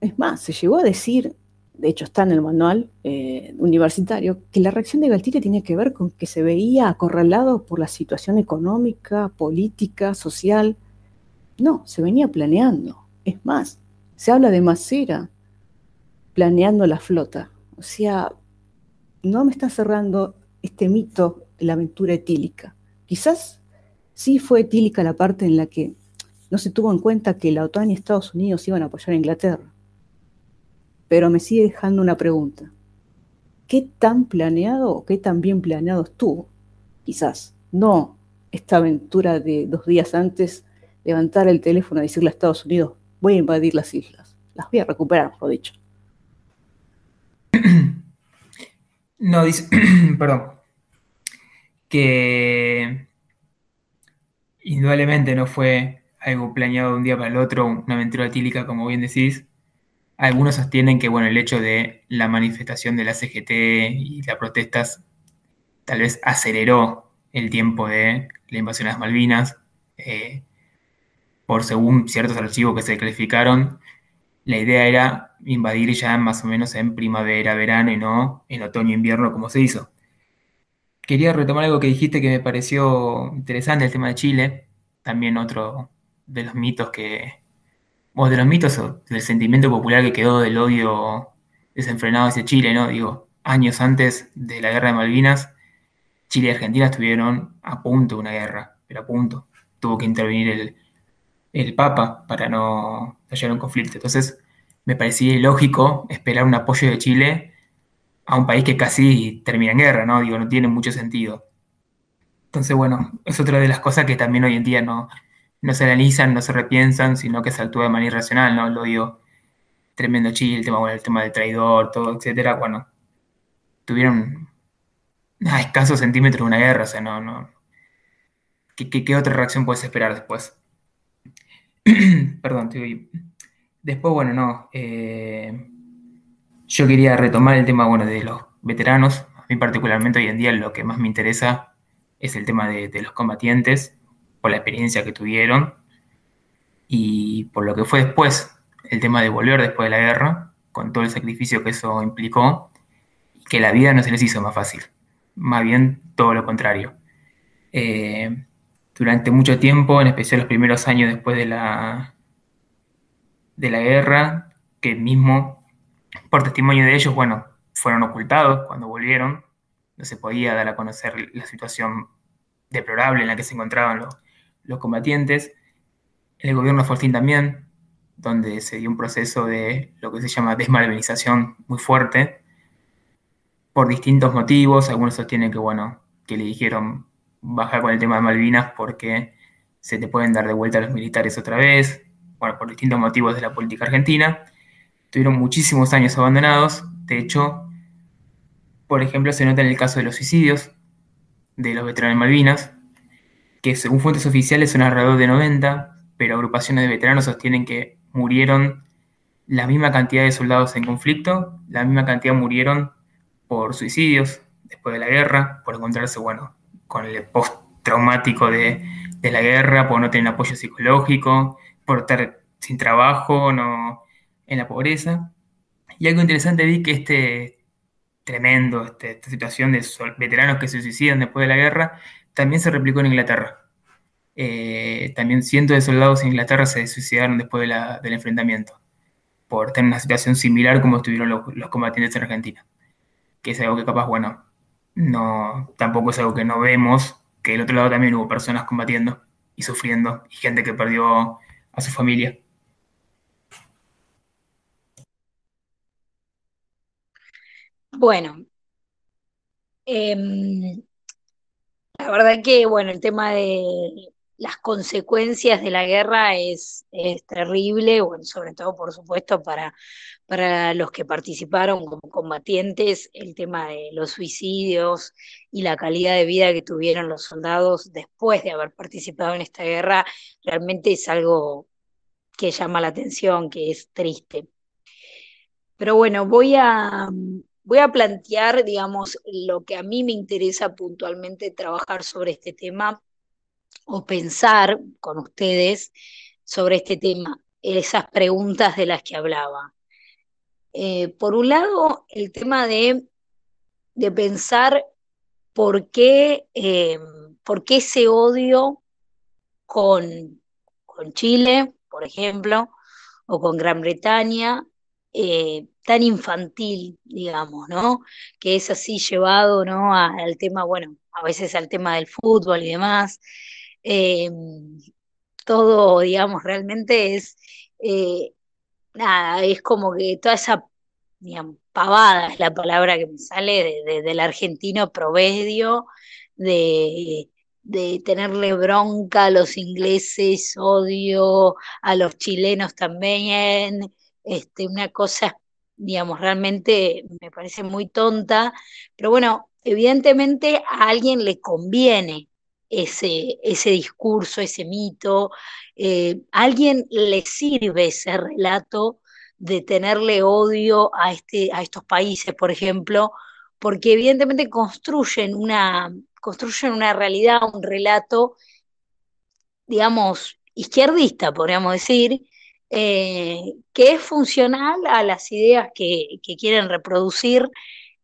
es más, se llegó a decir, de hecho está en el manual eh, universitario, que la reacción de Galtieri tenía que ver con que se veía acorralado por la situación económica, política, social. No, se venía planeando. Es más, se habla de Macera planeando la flota. O sea, no me está cerrando este mito de la aventura etílica. Quizás sí fue etílica la parte en la que no se tuvo en cuenta que la OTAN y Estados Unidos iban a apoyar a Inglaterra. Pero me sigue dejando una pregunta. ¿Qué tan planeado o qué tan bien planeado estuvo? Quizás no esta aventura de dos días antes levantar el teléfono y decirle a Estados Unidos, voy a invadir las islas. Las voy a recuperar, lo dicho. No, dice, perdón, que indudablemente no fue algo planeado de un día para el otro, una aventura etílica, como bien decís. Algunos sostienen que, bueno, el hecho de la manifestación de la CGT y las protestas tal vez aceleró el tiempo de la invasión a las Malvinas, eh, por según ciertos archivos que se clasificaron, la idea era invadir ya más o menos en primavera, verano y no en otoño, invierno como se hizo. Quería retomar algo que dijiste que me pareció interesante, el tema de Chile, también otro de los mitos que, o de los mitos o del sentimiento popular que quedó del odio desenfrenado hacia Chile, ¿no? Digo, años antes de la guerra de Malvinas, Chile y Argentina estuvieron a punto de una guerra, pero a punto. Tuvo que intervenir el, el Papa para no hallar un conflicto. Entonces, me parecía ilógico esperar un apoyo de Chile a un país que casi termina en guerra, ¿no? Digo, no tiene mucho sentido. Entonces, bueno, es otra de las cosas que también hoy en día no, no se analizan, no se repiensan, sino que se actúa de manera irracional, ¿no? Lo digo, tremendo Chile, el tema, bueno, el tema del traidor, todo, etcétera, bueno, tuvieron a escasos centímetros de una guerra, o sea, no, no. ¿Qué, qué otra reacción puedes esperar después? Perdón, estoy... Después, bueno, no. Eh, yo quería retomar el tema, bueno, de los veteranos. A mí particularmente hoy en día lo que más me interesa es el tema de, los combatientes, por la experiencia que tuvieron y por lo que fue después, el tema de volver después de la guerra, con todo el sacrificio que eso implicó, que la vida no se les hizo más fácil. Más bien todo lo contrario. Eh, durante mucho tiempo, en especial los primeros años después de la, de la guerra, que mismo, por testimonio de ellos, bueno, fueron ocultados cuando volvieron, no se podía dar a conocer la situación deplorable en la que se encontraban los, los combatientes. En el gobierno Fortín también, donde se dio un proceso de lo que se llama desmalvinización muy fuerte, por distintos motivos. Algunos sostienen que, bueno, que le dijeron bajar con el tema de Malvinas porque se te pueden dar de vuelta a los militares otra vez, bueno, por distintos motivos de la política argentina. Tuvieron muchísimos años abandonados, de hecho, por ejemplo, se nota en el caso de los suicidios de los veteranos de Malvinas, que según fuentes oficiales son alrededor de 90, pero agrupaciones de veteranos sostienen que murieron la misma cantidad de soldados en conflicto, la misma cantidad murieron por suicidios después de la guerra, por encontrarse, bueno, con el post traumático de, la guerra, por no tener apoyo psicológico, por estar sin trabajo, no, en la pobreza. Y algo interesante vi que este tremendo, este, esta situación de veteranos que se suicidan después de la guerra, también se replicó en Inglaterra. Eh, también cientos de soldados en Inglaterra se suicidaron después del enfrentamiento, por tener una situación similar como estuvieron los, combatientes en Argentina. Que es algo que capaz, bueno, no, tampoco es algo que no vemos, que del otro lado también hubo personas combatiendo y sufriendo, y gente que perdió a su familia. Bueno, em, la verdad que, bueno, el tema de las consecuencias de la guerra es, terrible, bueno, sobre todo, por supuesto, para, para los que participaron como combatientes, el tema de los suicidios y la calidad de vida que tuvieron los soldados después de haber participado en esta guerra, realmente es algo que llama la atención, que es triste. Pero bueno, voy a, voy a plantear, digamos, lo que a mí me interesa puntualmente trabajar sobre este tema o pensar con ustedes sobre este tema, esas preguntas de las que hablaba. Eh, por un lado, el tema de, de pensar por qué, eh, por qué ese odio con, con, Chile, por ejemplo, o con Gran Bretaña, eh, tan infantil, digamos, ¿no? Que es así llevado, ¿no? Al tema, bueno, a veces al tema del fútbol y demás. todo, digamos, realmente es nada, es como que toda esa, digamos, pavada es la palabra que me sale del argentino promedio, de, de tenerle bronca a los ingleses, odio a los chilenos también, este, una cosa, digamos, realmente me parece muy tonta, pero bueno, evidentemente a alguien le conviene ese, ese discurso, ese mito, eh, a alguien le sirve ese relato de tenerle odio a, este, a estos países, por ejemplo, porque evidentemente construyen una, construyen una realidad, un relato, digamos, izquierdista, podríamos decir, eh, que es funcional a las ideas que, quieren reproducir,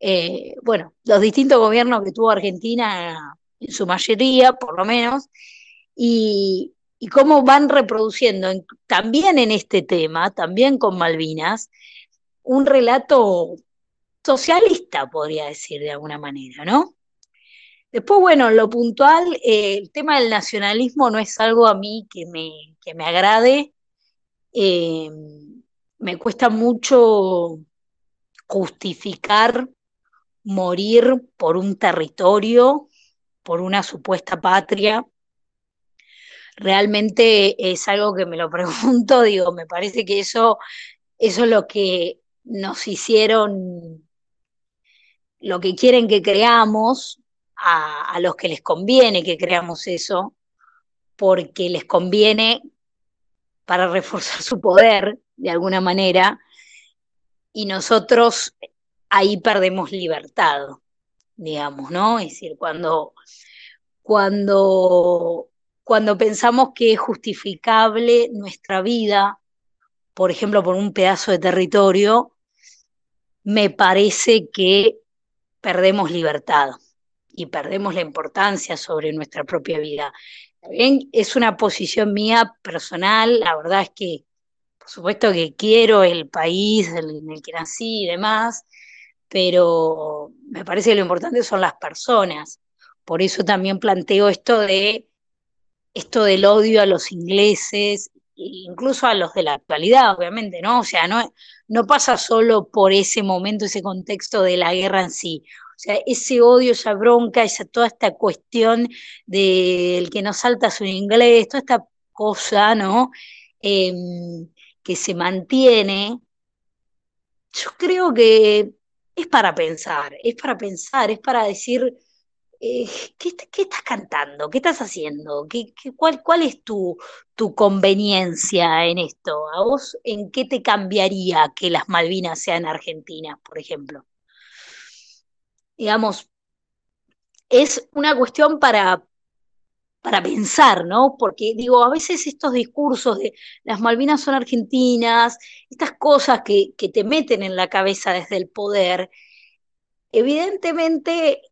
eh, bueno, los distintos gobiernos que tuvo Argentina en su mayoría, por lo menos, y, cómo van reproduciendo también en este tema, también con Malvinas, un relato socialista, podría decir de alguna manera, ¿no? Después, bueno, lo puntual, eh, el tema del nacionalismo no es algo a mí que me, que me agrade. Eh, me cuesta mucho justificar morir por un territorio por una supuesta patria. Realmente es algo que me lo pregunto, digo, me parece que eso, eso es lo que nos hicieron, lo que quieren que creamos, a, a los que les conviene que creamos eso, porque les conviene para reforzar su poder de alguna manera, y nosotros ahí perdemos libertad digamos, ¿no? Es decir, cuando, cuando, cuando pensamos que es justificable nuestra vida, por ejemplo, por un pedazo de territorio, me parece que perdemos libertad y perdemos la importancia sobre nuestra propia vida. Bien, es una posición mía personal, la verdad es que, por supuesto que quiero el país en el que nací y demás, pero me parece que lo importante son las personas. Por eso también planteo esto de esto del odio a los ingleses, incluso a los de la actualidad, obviamente, ¿no? O sea, no, no pasa solo por ese momento, ese contexto de la guerra en sí. O sea, ese odio, esa bronca, esa, toda esta cuestión del que no salta su inglés, toda esta cosa, ¿no? Em, que se mantiene, yo creo que es para pensar, es para pensar, es para decir, eh, ¿qué, estás cantando? ¿Qué estás haciendo? ¿Qué, cuál, ¿Cuál es tu, tu conveniencia en esto? ¿A vos en qué te cambiaría que las Malvinas sean argentinas, por ejemplo? Digamos, es una cuestión para, para pensar, ¿no? Porque digo, a veces estos discursos de las Malvinas son argentinas, estas cosas que, que te meten en la cabeza desde el poder, evidentemente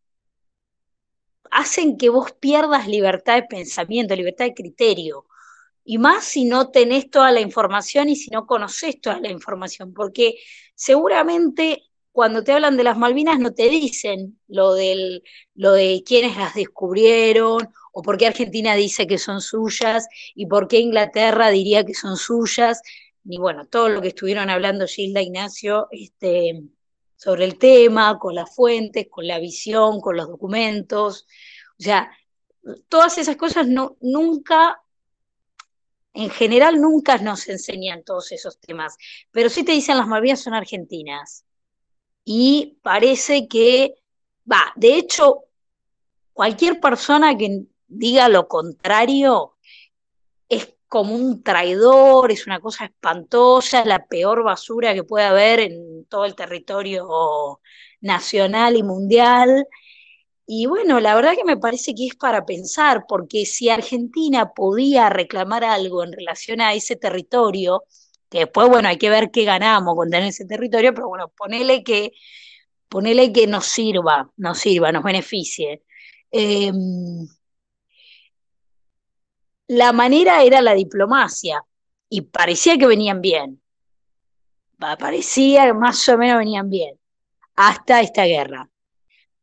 hacen que vos pierdas libertad de pensamiento, libertad de criterio. Y más si no tenés toda la información y si no conoces toda la información, porque seguramente cuando te hablan de las Malvinas no te dicen lo, del, lo de quiénes las descubrieron o por qué Argentina dice que son suyas y por qué Inglaterra diría que son suyas, ni bueno, todo lo que estuvieron hablando Gilda Ignacio este, sobre el tema, con las fuentes, con la visión, con los documentos. O sea, todas esas cosas no, nunca en general nunca nos enseñan todos esos temas, pero sí te dicen las Malvinas son argentinas. Y parece que, va, de hecho, cualquier persona que diga lo contrario es como un traidor, es una cosa espantosa, es la peor basura que puede haber en todo el territorio nacional y mundial. Y bueno, la verdad que me parece que es para pensar, porque si Argentina podía reclamar algo en relación a ese territorio, que después, bueno, hay que ver qué ganamos con tener ese territorio, pero bueno, ponele que, ponele que nos sirva, nos sirva, nos beneficie. Em, la manera era la diplomacia y parecía que venían bien. Parecía que más o menos venían bien hasta esta guerra.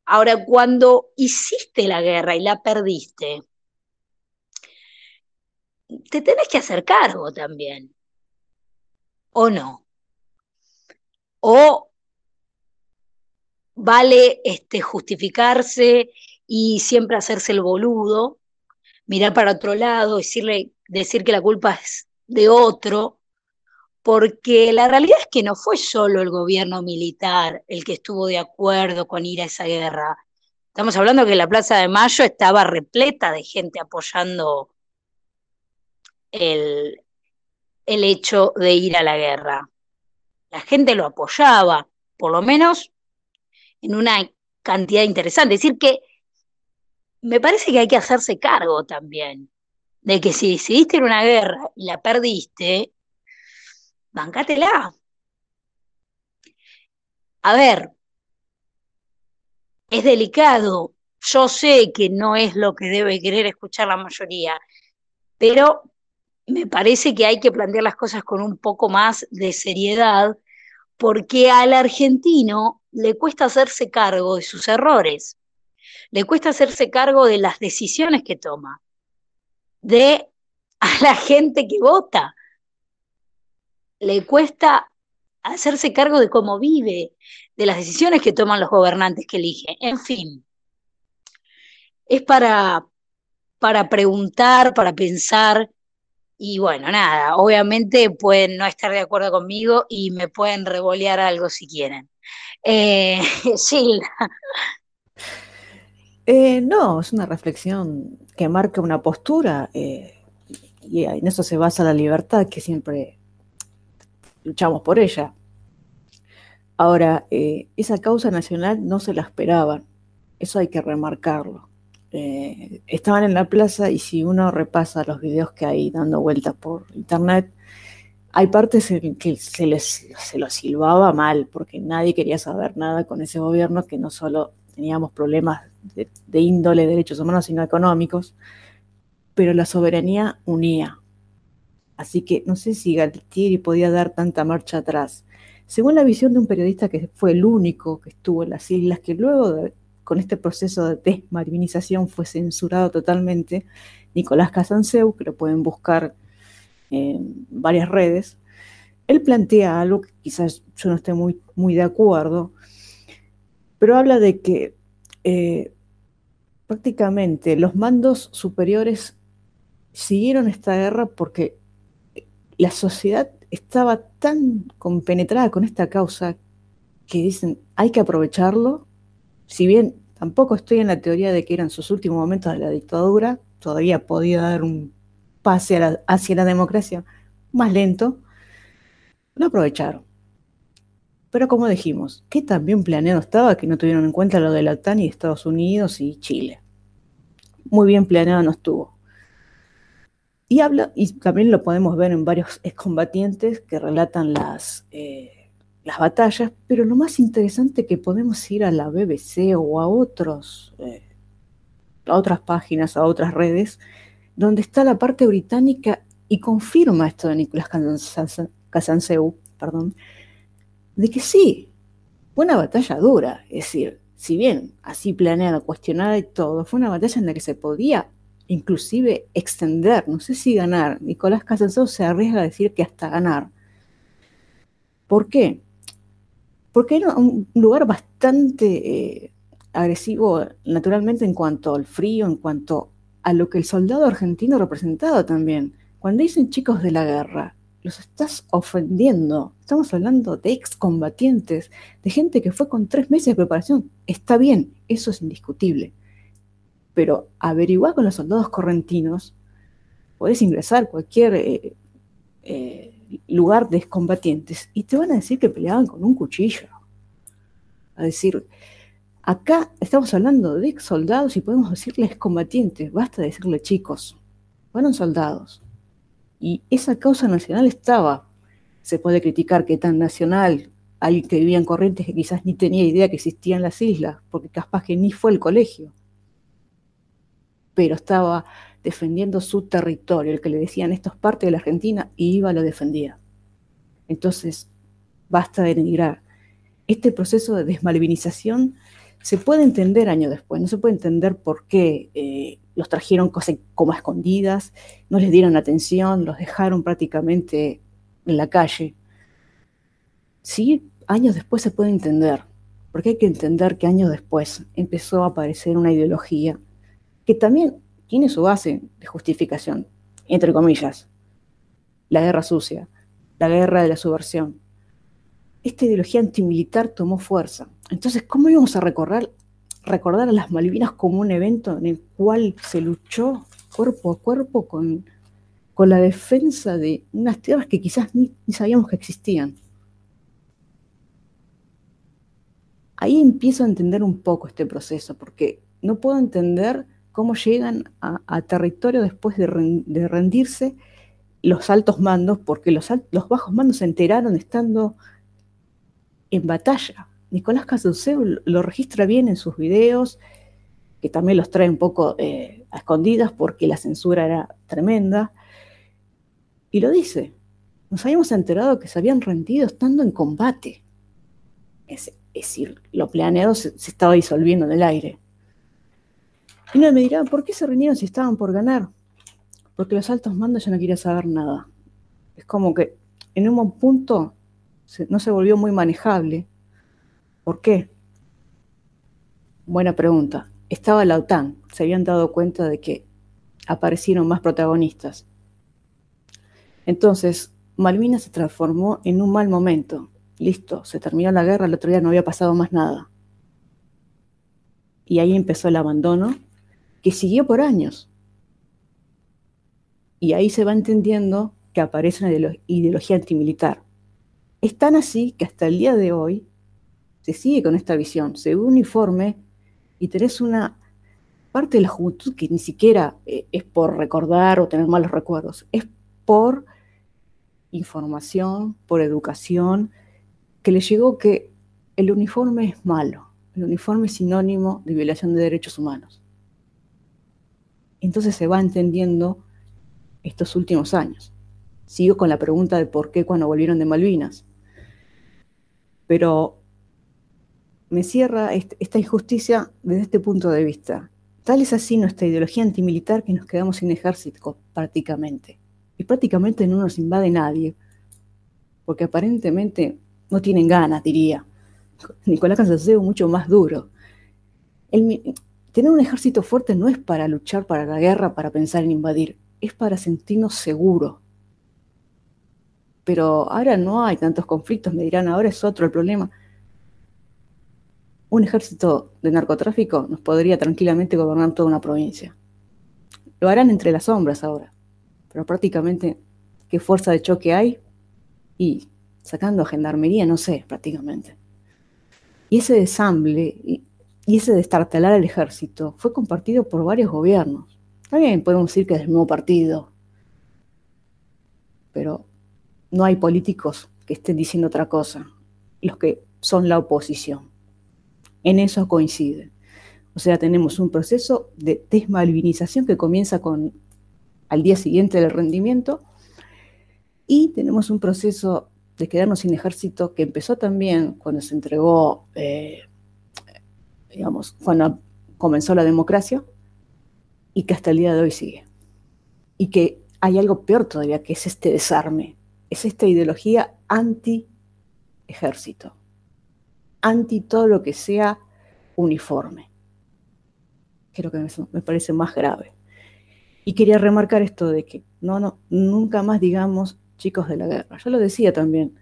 Ahora, cuando hiciste la guerra y la perdiste, te tenés que hacer cargo también. ¿O no? O vale este, justificarse y siempre hacerse el boludo, mirar para otro lado, decirle, decir que la culpa es de otro, porque la realidad es que no fue solo el gobierno militar el que estuvo de acuerdo con ir a esa guerra. Estamos hablando que la Plaza de Mayo estaba repleta de gente apoyando el, el hecho de ir a la guerra. La gente lo apoyaba, por lo menos en una cantidad interesante. Es decir, que me parece que hay que hacerse cargo también de que si decidiste a una guerra y la perdiste, bancátela. A ver, es delicado, yo sé que no es lo que debe querer escuchar la mayoría, pero me parece que hay que plantear las cosas con un poco más de seriedad, porque al argentino le cuesta hacerse cargo de sus errores, le cuesta hacerse cargo de las decisiones que toma, de a la gente que vota, le cuesta hacerse cargo de cómo vive, de las decisiones que toman los gobernantes que elige. En fin, es para, para preguntar, para pensar. Y bueno, nada, obviamente pueden no estar de acuerdo conmigo y me pueden revolear algo si quieren. Eh, eh, no, es una reflexión que marca una postura eh, y en eso se basa la libertad que siempre luchamos por ella. Ahora, eh, esa causa nacional no se la esperaban, eso hay que remarcarlo. Eh, estaban en la plaza y si uno repasa los videos que hay dando vueltas por internet, hay partes en que se les se lo silbaba mal, porque nadie quería saber nada con ese gobierno, que no solo teníamos problemas de, de índole de derechos humanos, sino económicos, pero la soberanía unía, Así que no sé si Galtieri podía dar tanta marcha atrás. Según la visión de un periodista que fue el único que estuvo en las islas, que luego con este proceso de desmarvinización fue censurado totalmente, Nicolás Casanseu, que lo pueden buscar en varias redes, él plantea algo que quizás yo no esté muy, muy de acuerdo, pero habla de que eh, prácticamente los mandos superiores siguieron esta guerra porque la sociedad estaba tan compenetrada con esta causa que dicen, hay que aprovecharlo, si bien tampoco estoy en la teoría de que eran sus últimos momentos de la dictadura, todavía podía dar un pase hacia la democracia más lento, lo aprovecharon. Pero como dijimos, que también planeado estaba que no tuvieron en cuenta lo de la OTAN y Estados Unidos y Chile. Muy bien planeado no estuvo. Y habla, y también lo podemos ver en varios excombatientes que relatan las, eh, las batallas, pero lo más interesante que podemos ir a la BBC o a otros, eh, a otras páginas, a otras redes, donde está la parte británica y confirma esto de Nicolás Casanseu, perdón, de que sí, fue una batalla dura, es decir, si bien así planeada, cuestionada y todo, fue una batalla en la que se podía inclusive extender, no sé si ganar. Nicolás Casanseu se arriesga a decir que hasta ganar. ¿Por qué? Porque era un lugar bastante eh, agresivo naturalmente en cuanto al frío, en cuanto a lo que el soldado argentino representaba también. Cuando dicen chicos de la guerra, los estás ofendiendo. Estamos hablando de excombatientes, de gente que fue con tres meses de preparación. Está bien, eso es indiscutible. Pero averiguar con los soldados correntinos, podés ingresar cualquier eh, eh, lugar de excombatientes y te van a decir que peleaban con un cuchillo. A decir, acá estamos hablando de soldados y podemos decirles combatientes, basta decirle chicos, fueron soldados y esa causa nacional estaba. Se puede criticar que tan nacional, alguien que vivía en Corrientes que quizás ni tenía idea que existían las islas, porque capaz que ni fue el colegio. Pero estaba defendiendo su territorio, el que le decían esto es parte de la Argentina, y iba lo defendía. Entonces, basta de denigrar. Este proceso de desmalvinización se puede entender años después, no se puede entender por qué eh, los trajeron como escondidas, no les dieron atención, los dejaron prácticamente en la calle. Sí, años después se puede entender, porque hay que entender que años después empezó a aparecer una ideología que también tiene su base de justificación, entre comillas, la guerra sucia, la guerra de la subversión. Esta ideología antimilitar tomó fuerza. Entonces, ¿cómo íbamos a recorrer recordar a las Malvinas como un evento en el cual se luchó cuerpo a cuerpo con, con la defensa de unas tierras que quizás ni, sabíamos que existían. Ahí empiezo a entender un poco este proceso, porque no puedo entender cómo llegan a, territorio después de, rendirse los altos mandos, porque los, los bajos mandos se enteraron estando en batalla. Nicolás Casanseu lo registra bien en sus videos, que también los trae un poco eh, a escondidas porque la censura era tremenda. Y lo dice, nos habíamos enterado que se habían rendido estando en combate. Es, decir, lo planeado se, estaba disolviendo en el aire. Y uno me dirá, ¿por qué se rindieron si estaban por ganar? Porque los altos mandos ya no querían saber nada. Es como que en un punto no se volvió muy manejable ¿Por qué? Buena pregunta. Estaba la OTAN, se habían dado cuenta de que aparecieron más protagonistas. Entonces, Malvinas se transformó en un mal momento. Listo, se terminó la guerra, el otro día no había pasado más nada. Y ahí empezó el abandono, que siguió por años. Y ahí se va entendiendo que aparece una ideología antimilitar. Es tan así que hasta el día de hoy se sigue con esta visión, se uniforme y tenés una parte de la juventud que ni siquiera eh, es por recordar o tener malos recuerdos, es por información, por educación, que le llegó que el uniforme es malo, el uniforme es sinónimo de violación de derechos humanos. Entonces se va entendiendo estos últimos años. Sigo con la pregunta de por qué cuando volvieron de Malvinas. Pero me cierra esta injusticia desde este punto de vista. Tal es así nuestra ideología antimilitar que nos quedamos sin ejército prácticamente. Y prácticamente no nos invade nadie, porque aparentemente no tienen ganas, diría. Nicolás Cansaseo mucho más duro. Tener un ejército fuerte no es para luchar para la guerra, para pensar en invadir, es para sentirnos seguros. Pero ahora no hay tantos conflictos, me dirán, ahora es otro el problema un ejército de narcotráfico nos podría tranquilamente gobernar toda una provincia. Lo harán entre las sombras ahora, pero prácticamente qué fuerza de choque hay y sacando a gendarmería, no sé, prácticamente. Y ese desamble y, ese destartalar al ejército fue compartido por varios gobiernos. También podemos decir que es del mismo partido, pero no hay políticos que estén diciendo otra cosa, los que son la oposición. En eso coincide. O sea, tenemos un proceso de desmalvinización que comienza con al día siguiente del rendimiento y tenemos un proceso de quedarnos sin ejército que empezó también cuando se entregó, eh, digamos, cuando comenzó la democracia y que hasta el día de hoy sigue. Y que hay algo peor todavía, que es este desarme, es esta ideología anti-ejército, anti todo lo que sea uniforme. Creo que me parece más grave. Y quería remarcar esto de que no, no, nunca más digamos chicos de la guerra. Yo lo decía también.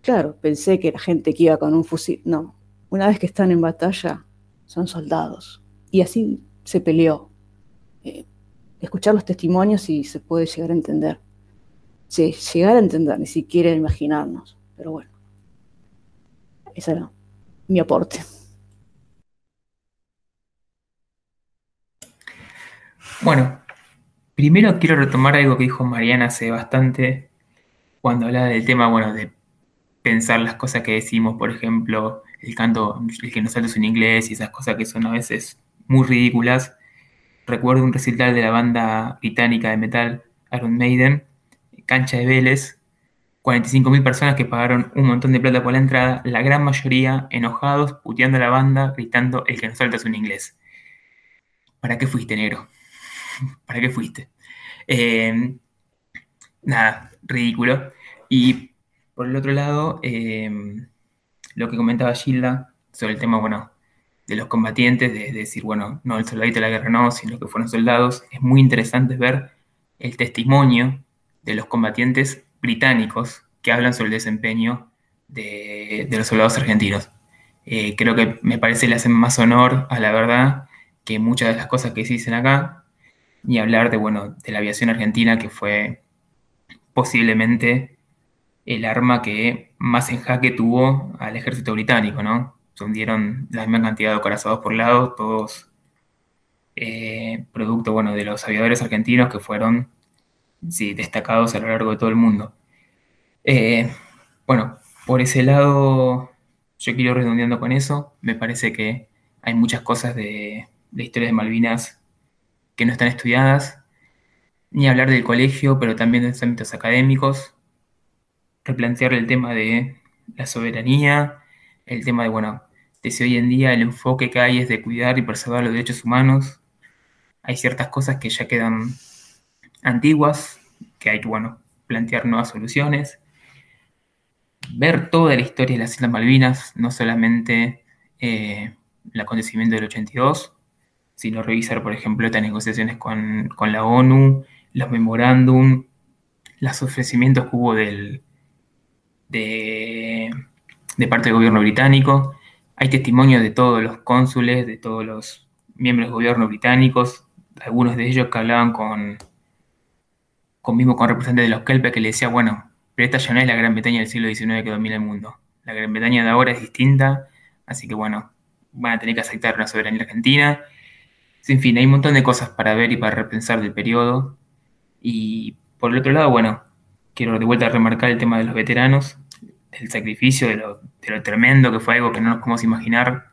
Claro, pensé que la gente que iba con un fusil. No, una vez que están en batalla, son soldados. Y así se peleó. Eh, escuchar los testimonios y se puede llegar a entender. Sí, llegar a entender, ni siquiera imaginarnos. Pero bueno, ese era mi aporte. Bueno, primero quiero retomar algo que dijo Mariana hace bastante cuando hablaba del tema, bueno, de pensar las cosas que decimos, por ejemplo, el canto, el que nos salta en inglés y esas cosas que son a veces muy ridículas. Recuerdo un recital de la banda británica de metal Iron Maiden, cancha de Vélez, 45.000 personas que pagaron un montón de plata por la entrada, la gran mayoría enojados, puteando a la banda, gritando el que nos salta en inglés. ¿Para qué fuiste, negro? ¿Para qué fuiste? Eh, nada, ridículo. Y por el otro lado, eh, lo que comentaba Gilda sobre el tema, bueno, de los combatientes, de, decir, bueno, no, el soldadito de la guerra no, sino que fueron soldados, es muy interesante ver el testimonio de los combatientes británicos que hablan sobre el desempeño de, los soldados argentinos. Eh, creo que me parece le hacen más honor a la verdad que muchas de las cosas que se dicen acá, ni hablar de, bueno, de la aviación argentina, que fue posiblemente el arma que más en jaque tuvo al ejército británico, ¿no? Se hundieron la misma cantidad de corazados por lado, todos eh, producto, bueno, de los aviadores argentinos que fueron, sí, destacados a lo largo de todo el mundo. Eh, bueno, por ese lado, yo quiero redondeando con eso, me parece que hay muchas cosas de, de historia de Malvinas que no están estudiadas, ni hablar del colegio, pero también de los ámbitos académicos, replantear el tema de la soberanía, el tema de, bueno, de si hoy en día el enfoque que hay es de cuidar y preservar los derechos humanos, hay ciertas cosas que ya quedan antiguas, que hay que, bueno, plantear nuevas soluciones, ver toda la historia de las Islas Malvinas, no solamente eh, el acontecimiento del 82, sino revisar, por ejemplo, estas negociaciones con, la ONU, los memorándum, los ofrecimientos que hubo del, de, parte del gobierno británico. Hay testimonios de todos los cónsules, de todos los miembros del gobierno británicos, algunos de ellos que hablaban con, con mismo con representantes de los Kelpes que le decía, bueno, pero esta ya no es la Gran Bretaña del siglo XIX que domina el mundo. La Gran Bretaña de ahora es distinta, así que bueno, van a tener que aceptar una soberanía argentina en fin, hay un montón de cosas para ver y para repensar del periodo. Y por el otro lado, bueno, quiero de vuelta remarcar el tema de los veteranos, el sacrificio, de lo, tremendo que fue algo que no nos podemos imaginar,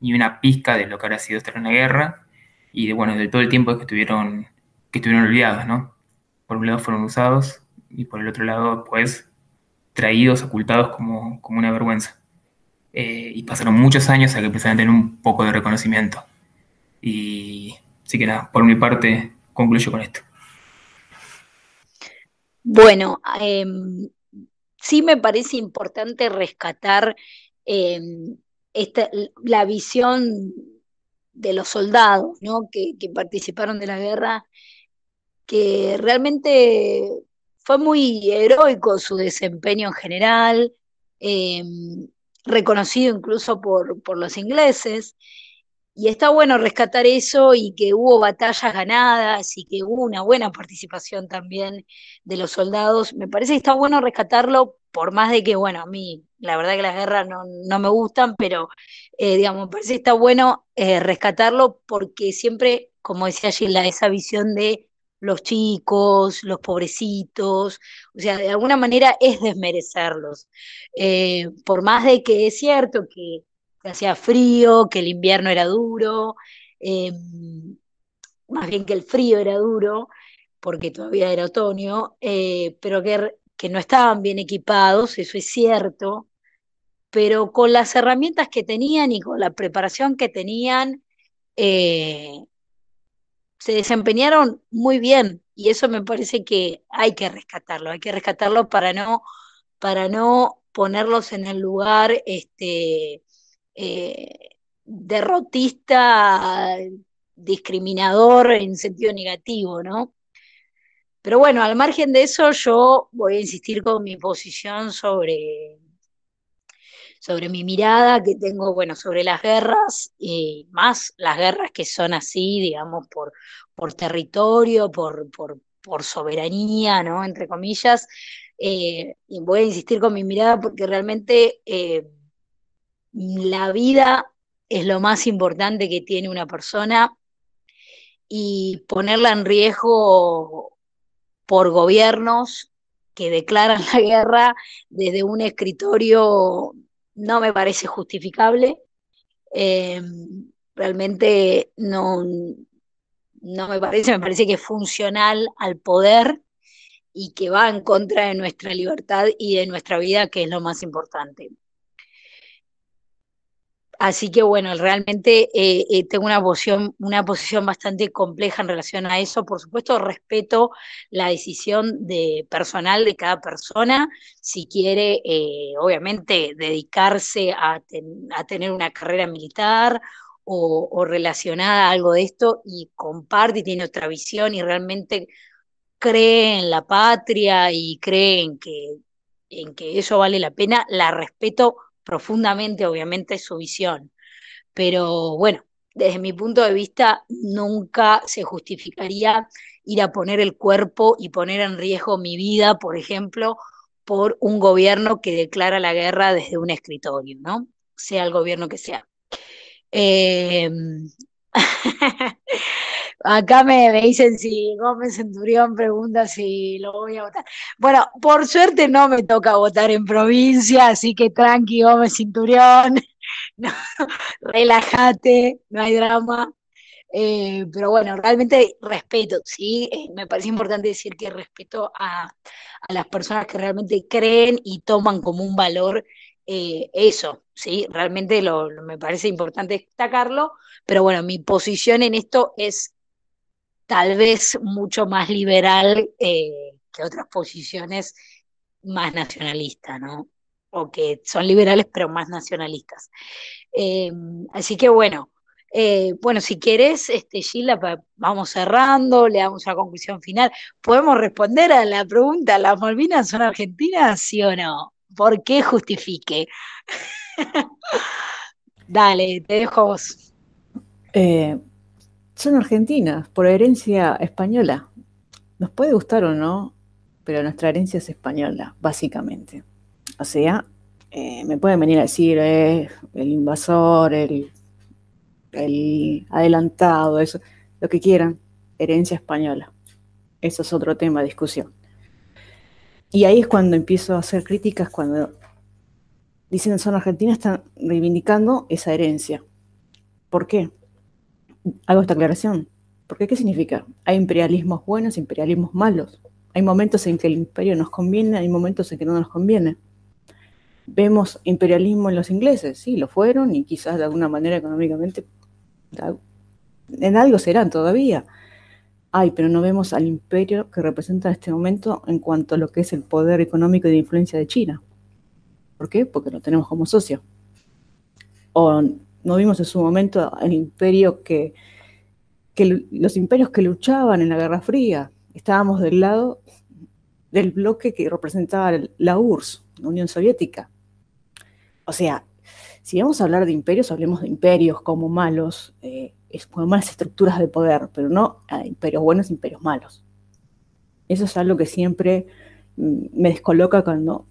ni una pizca de lo que habrá sido estar en la guerra, y de, bueno, de todo el tiempo que estuvieron, que estuvieron olvidados, ¿no? Por un lado fueron usados, y por el otro lado, pues, traídos, ocultados como, una vergüenza. Eh, y pasaron muchos años a que empezaran a tener un poco de reconocimiento. Y así que nada, por mi parte concluyo con esto. Bueno, em, sí me parece importante rescatar em, la visión de los soldados ¿no? que, participaron de la guerra, que realmente fue muy heroico su desempeño en general, em, reconocido incluso por, por los ingleses. Y está bueno rescatar eso y que hubo batallas ganadas y que hubo una buena participación también de los soldados. Me parece que está bueno rescatarlo, por más de que, bueno, a mí la verdad que las guerras no, me gustan, pero eh, digamos, me parece que está bueno eh, rescatarlo porque siempre, como decía Gilda, esa visión de los chicos, los pobrecitos, o sea, de alguna manera es desmerecerlos. Eh, por más de que es cierto que, hacía frío, que el invierno era duro, eh, más bien que el frío era duro, porque todavía era otoño, eh, pero que, que no estaban bien equipados, eso es cierto, pero con las herramientas que tenían y con la preparación que tenían, se desempeñaron muy bien y eso me parece que hay que rescatarlo, hay que rescatarlo para no, para no ponerlos en el lugar este, eh, derrotista, discriminador en sentido negativo, ¿no? Pero bueno, al margen de eso, yo voy a insistir con mi posición sobre, sobre mi mirada que tengo, bueno, sobre las guerras, y más las guerras que son así, digamos, por, por territorio, por, por, por soberanía, ¿no? Entre comillas. Eh, y voy a insistir con mi mirada porque realmente eh, la vida es lo más importante que tiene una persona y ponerla en riesgo por gobiernos que declaran la guerra desde un escritorio no me parece justificable. Eh, realmente no, no me parece, me parece que es funcional al poder y que va en contra de nuestra libertad y de nuestra vida, que es lo más importante. Así que bueno, realmente eh, eh, tengo una posición, una posición bastante compleja en relación a eso. Por supuesto, respeto la decisión de personal de cada persona, si quiere, eh, obviamente, dedicarse a, tener una carrera militar o, relacionada a algo de esto y comparte y tiene otra visión y realmente cree en la patria y cree en que, en que eso vale la pena, la respeto profundamente, obviamente, su visión. Pero bueno, desde mi punto de vista, nunca se justificaría ir a poner el cuerpo y poner en riesgo mi vida, por ejemplo, por un gobierno que declara la guerra desde un escritorio, ¿no? Sea el gobierno que sea. Eh, Acá me, dicen si Gómez Centurión pregunta si lo voy a votar. Bueno, por suerte no me toca votar en provincia, así que tranqui Gómez Centurión, relájate, no hay drama. Eh, pero bueno, realmente respeto, ¿sí? Eh, me parece importante decir que respeto a, las personas que realmente creen y toman como un valor eh, eso, ¿sí? Realmente lo, me parece importante destacarlo, pero bueno, mi posición en esto es tal vez mucho más liberal eh, que otras posiciones más nacionalistas, ¿no? O que son liberales pero más nacionalistas. Eh, así que bueno, eh, bueno, si quieres, este, vamos cerrando, le damos una conclusión final. ¿Podemos responder a la pregunta, ¿las Malvinas son argentinas, sí o no? ¿Por qué justifique? Dale, te dejo vos. Eh, son argentinas por herencia española. Nos puede gustar o no, pero nuestra herencia es española, básicamente. O sea, eh, me pueden venir a decir eh, el invasor, el, el adelantado, eso, lo que quieran, herencia española. Eso es otro tema de discusión. Y ahí es cuando empiezo a hacer críticas, cuando dicen son argentinas, están reivindicando esa herencia. ¿Por qué? Hago esta aclaración. Porque ¿qué significa? Hay imperialismos buenos, imperialismos malos. Hay momentos en que el imperio nos conviene, hay momentos en que no nos conviene. Vemos imperialismo en los ingleses, sí, lo fueron y quizás de alguna manera económicamente en algo serán todavía. Ay, pero no vemos al imperio que representa en este momento en cuanto a lo que es el poder económico y de influencia de China. ¿Por qué? Porque lo tenemos como socio. O no vimos en su momento el imperio que, los imperios que luchaban en la Guerra Fría. Estábamos del lado del bloque que representaba la URSS, la Unión Soviética. O sea, si vamos a hablar de imperios, hablemos de imperios como malos, eh, como malas estructuras de poder, pero no imperios buenos, imperios malos. Eso es algo que siempre mm, me descoloca cuando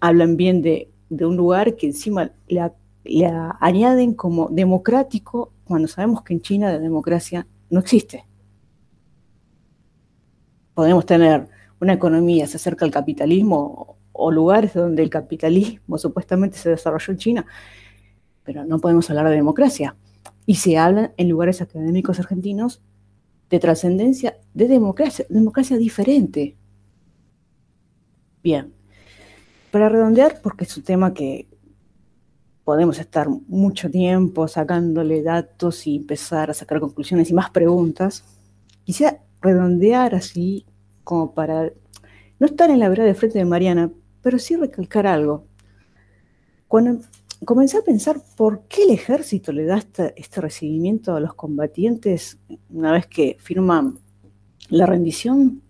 hablan bien de, de un lugar que encima le, le añaden como democrático cuando sabemos que en China la democracia no existe. podemos tener una economía se acerca al capitalismo o lugares donde el capitalismo supuestamente se desarrolló en China, pero no podemos hablar de democracia. Y se habla en lugares académicos argentinos de trascendencia de democracia, democracia diferente. Bien, para redondear, porque es un tema que podemos estar mucho tiempo sacándole datos y empezar a sacar conclusiones y más preguntas, quisiera redondear así como para no estar en la verdad de frente de Mariana, pero sí recalcar algo. Cuando comencé a pensar por qué el ejército le da este, recibimiento a los combatientes una vez que firman la rendición,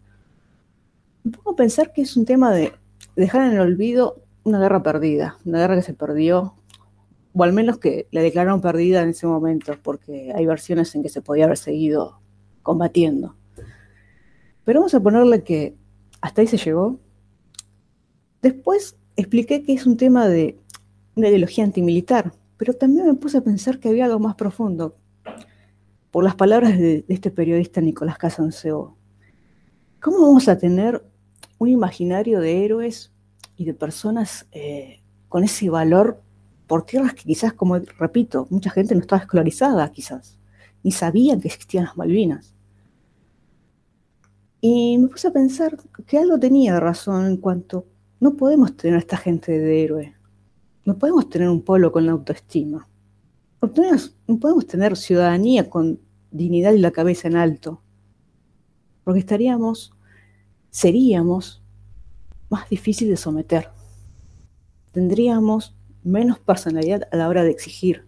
me pongo pensar que es un tema de dejar en el olvido una guerra perdida, una guerra que se perdió, o al menos que la declararon perdida en ese momento, porque hay versiones en que se podía haber seguido combatiendo. Pero vamos a ponerle que hasta ahí se llegó. Después expliqué que es un tema de una ideología antimilitar, pero también me puse a pensar que había algo más profundo, por las palabras de, este periodista Nicolás Casanseo. ¿Cómo vamos a tener un imaginario de héroes y de personas eh, con ese valor por tierras que quizás, como repito, mucha gente no estaba escolarizada quizás, ni sabía que existían las Malvinas? Y me puse a pensar que algo tenía razón en cuanto no podemos tener a esta gente de héroe. No podemos tener un pueblo con autoestima. No podemos, tener ciudadanía con dignidad y la cabeza en alto. Porque estaríamos, seríamos más difícil de someter. Tendríamos menos personalidad a la hora de exigir.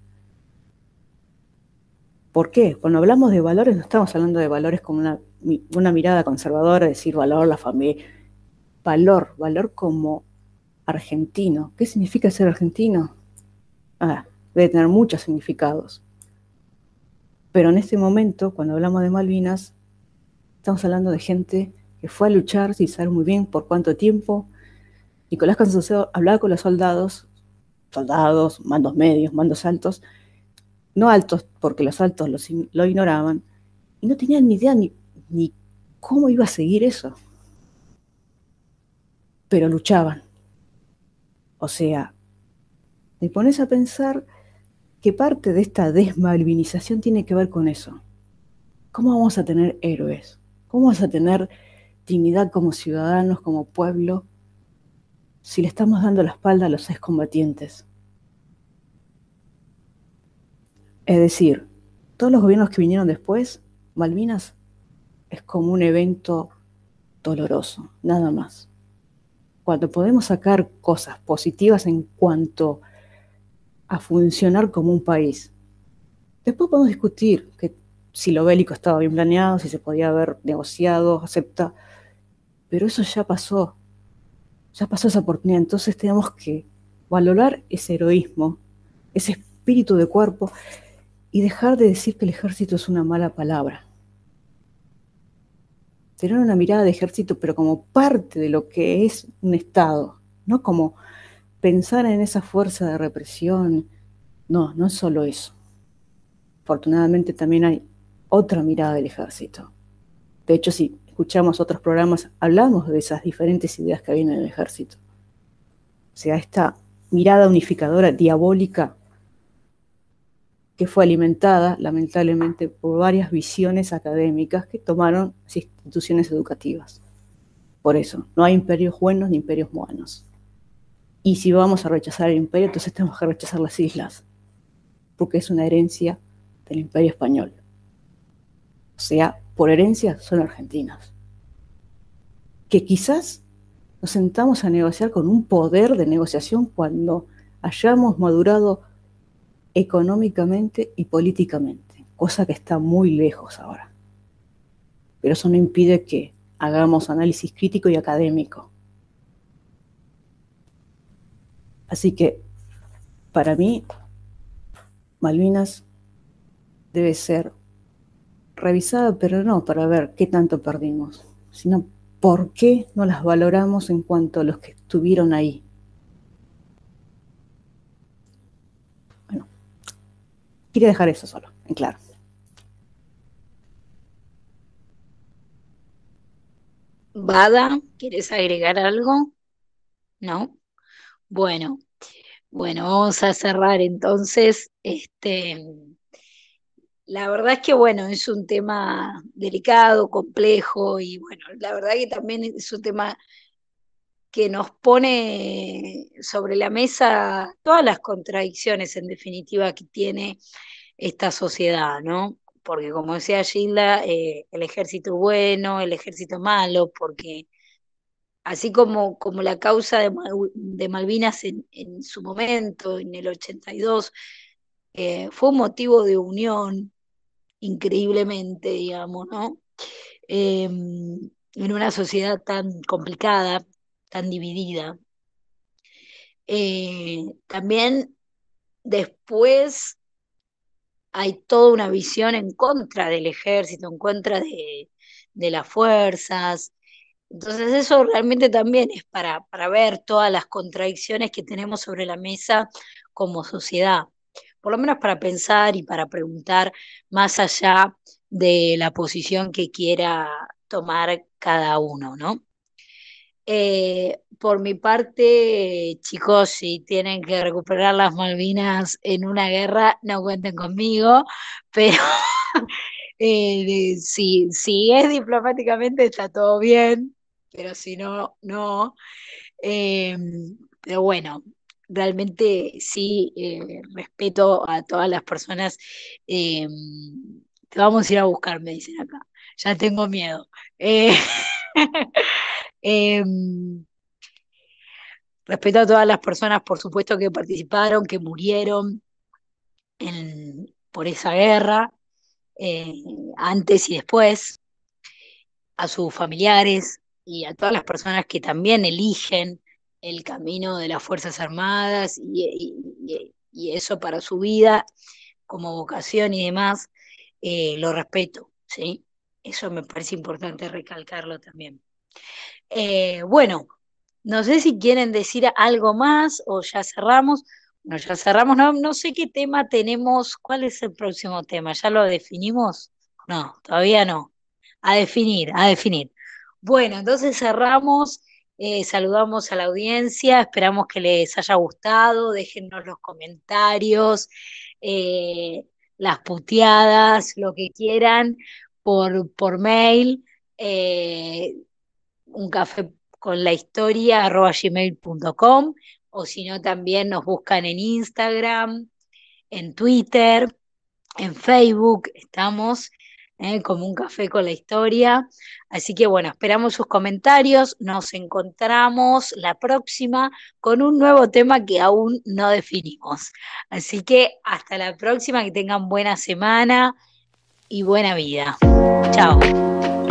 ¿Por qué? Cuando hablamos de valores no estamos hablando de valores como una una mirada conservadora, decir valor, la familia, valor, valor como argentino. ¿Qué significa ser argentino? Ah, debe tener muchos significados. Pero en este momento, cuando hablamos de Malvinas, estamos hablando de gente que fue a luchar sin saber muy bien por cuánto tiempo. Nicolás Concepción hablaba con los soldados, soldados, mandos medios, mandos altos, no altos porque los altos lo ignoraban, y no tenían ni idea ni cómo iba a seguir eso. Pero luchaban. O sea, me pones a pensar que parte de esta desmalvinización tiene que ver con eso. ¿Cómo vamos a tener héroes? ¿Cómo vamos a tener dignidad como ciudadanos, como pueblo, si le estamos dando la espalda a los excombatientes? Es decir, todos los gobiernos que vinieron después, Malvinas es como un evento doloroso, nada más. Cuando podemos sacar cosas positivas en cuanto a funcionar como un país. Después podemos discutir que si lo bélico estaba bien planeado, si se podía haber negociado, acepta, pero eso ya pasó, ya pasó esa oportunidad, entonces tenemos que valorar ese heroísmo, ese espíritu de cuerpo y dejar de decir que el ejército es una mala palabra tener una mirada de ejército, pero como parte de lo que es un Estado, no como pensar en esa fuerza de represión. No, no es solo eso. Afortunadamente también hay otra mirada del ejército. De hecho, si escuchamos otros programas, hablamos de esas diferentes ideas que hay en el ejército. O sea, esta mirada unificadora, diabólica, que fue alimentada lamentablemente por varias visiones académicas que tomaron las instituciones educativas. Por eso, no hay imperios buenos ni imperios buenos. Y si vamos a rechazar el imperio, entonces tenemos que rechazar las islas, porque es una herencia del imperio español. O sea, por herencia son argentinas. Que quizás nos sentamos a negociar con un poder de negociación cuando hayamos madurado económicamente y políticamente, cosa que está muy lejos ahora. Pero eso no impide que hagamos análisis crítico y académico. Así que, para mí, Malvinas debe ser revisada, pero no para ver qué tanto perdimos, sino por qué no las valoramos en cuanto a los que estuvieron ahí Quería dejar eso solo, en claro. Bada, ¿quieres agregar algo? ¿No? Bueno, bueno, vamos a cerrar entonces. Este, la verdad es que, bueno, es un tema delicado, complejo y, bueno, la verdad que también es un tema que nos pone sobre la mesa todas las contradicciones, en definitiva, que tiene esta sociedad, ¿no? Porque como decía Gilda, eh, el ejército bueno, el ejército malo, porque así como, como la causa de, Malvinas en, en, su momento, en el 82, eh, fue un motivo de unión, increíblemente, digamos, ¿no? Eh, en una sociedad tan complicada, tan dividida. Eh, también después hay toda una visión en contra del ejército, en contra de, de las fuerzas. Entonces eso realmente también es para, para ver todas las contradicciones que tenemos sobre la mesa como sociedad, por lo menos para pensar y para preguntar más allá de la posición que quiera tomar cada uno, ¿no? Eh, por mi parte, chicos, si tienen que recuperar las Malvinas en una guerra, no cuenten conmigo, pero eh, si, si es diplomáticamente está todo bien, pero si no, no. Eh, pero bueno, realmente sí respeto a todas las personas. te vamos a ir a buscar, me dicen acá. Ya tengo miedo. Eh, respeto a todas las personas, por supuesto, que participaron, que murieron por esa guerra, eh, antes y después, a sus familiares y a todas las personas que también eligen el camino de las Fuerzas Armadas y, eso para su vida como vocación y demás, eh, lo respeto, ¿sí? Eso me parece importante recalcarlo también. Eh, bueno, no sé si quieren decir algo más o ya cerramos. No, ya cerramos. No, no sé qué tema tenemos. ¿Cuál es el próximo tema? ¿Ya lo definimos? No, todavía no. A definir, a definir. Bueno, entonces cerramos. Eh, saludamos a la audiencia, esperamos que les haya gustado, déjennos los comentarios, eh, las puteadas, lo que quieran por, por mail un café con la historia arroba o si no también nos buscan en Instagram, en Twitter, en Facebook, estamos ¿eh? como un café con la historia. Así que bueno, esperamos sus comentarios, nos encontramos la próxima con un nuevo tema que aún no definimos. Así que hasta la próxima, que tengan buena semana y buena vida. Chao.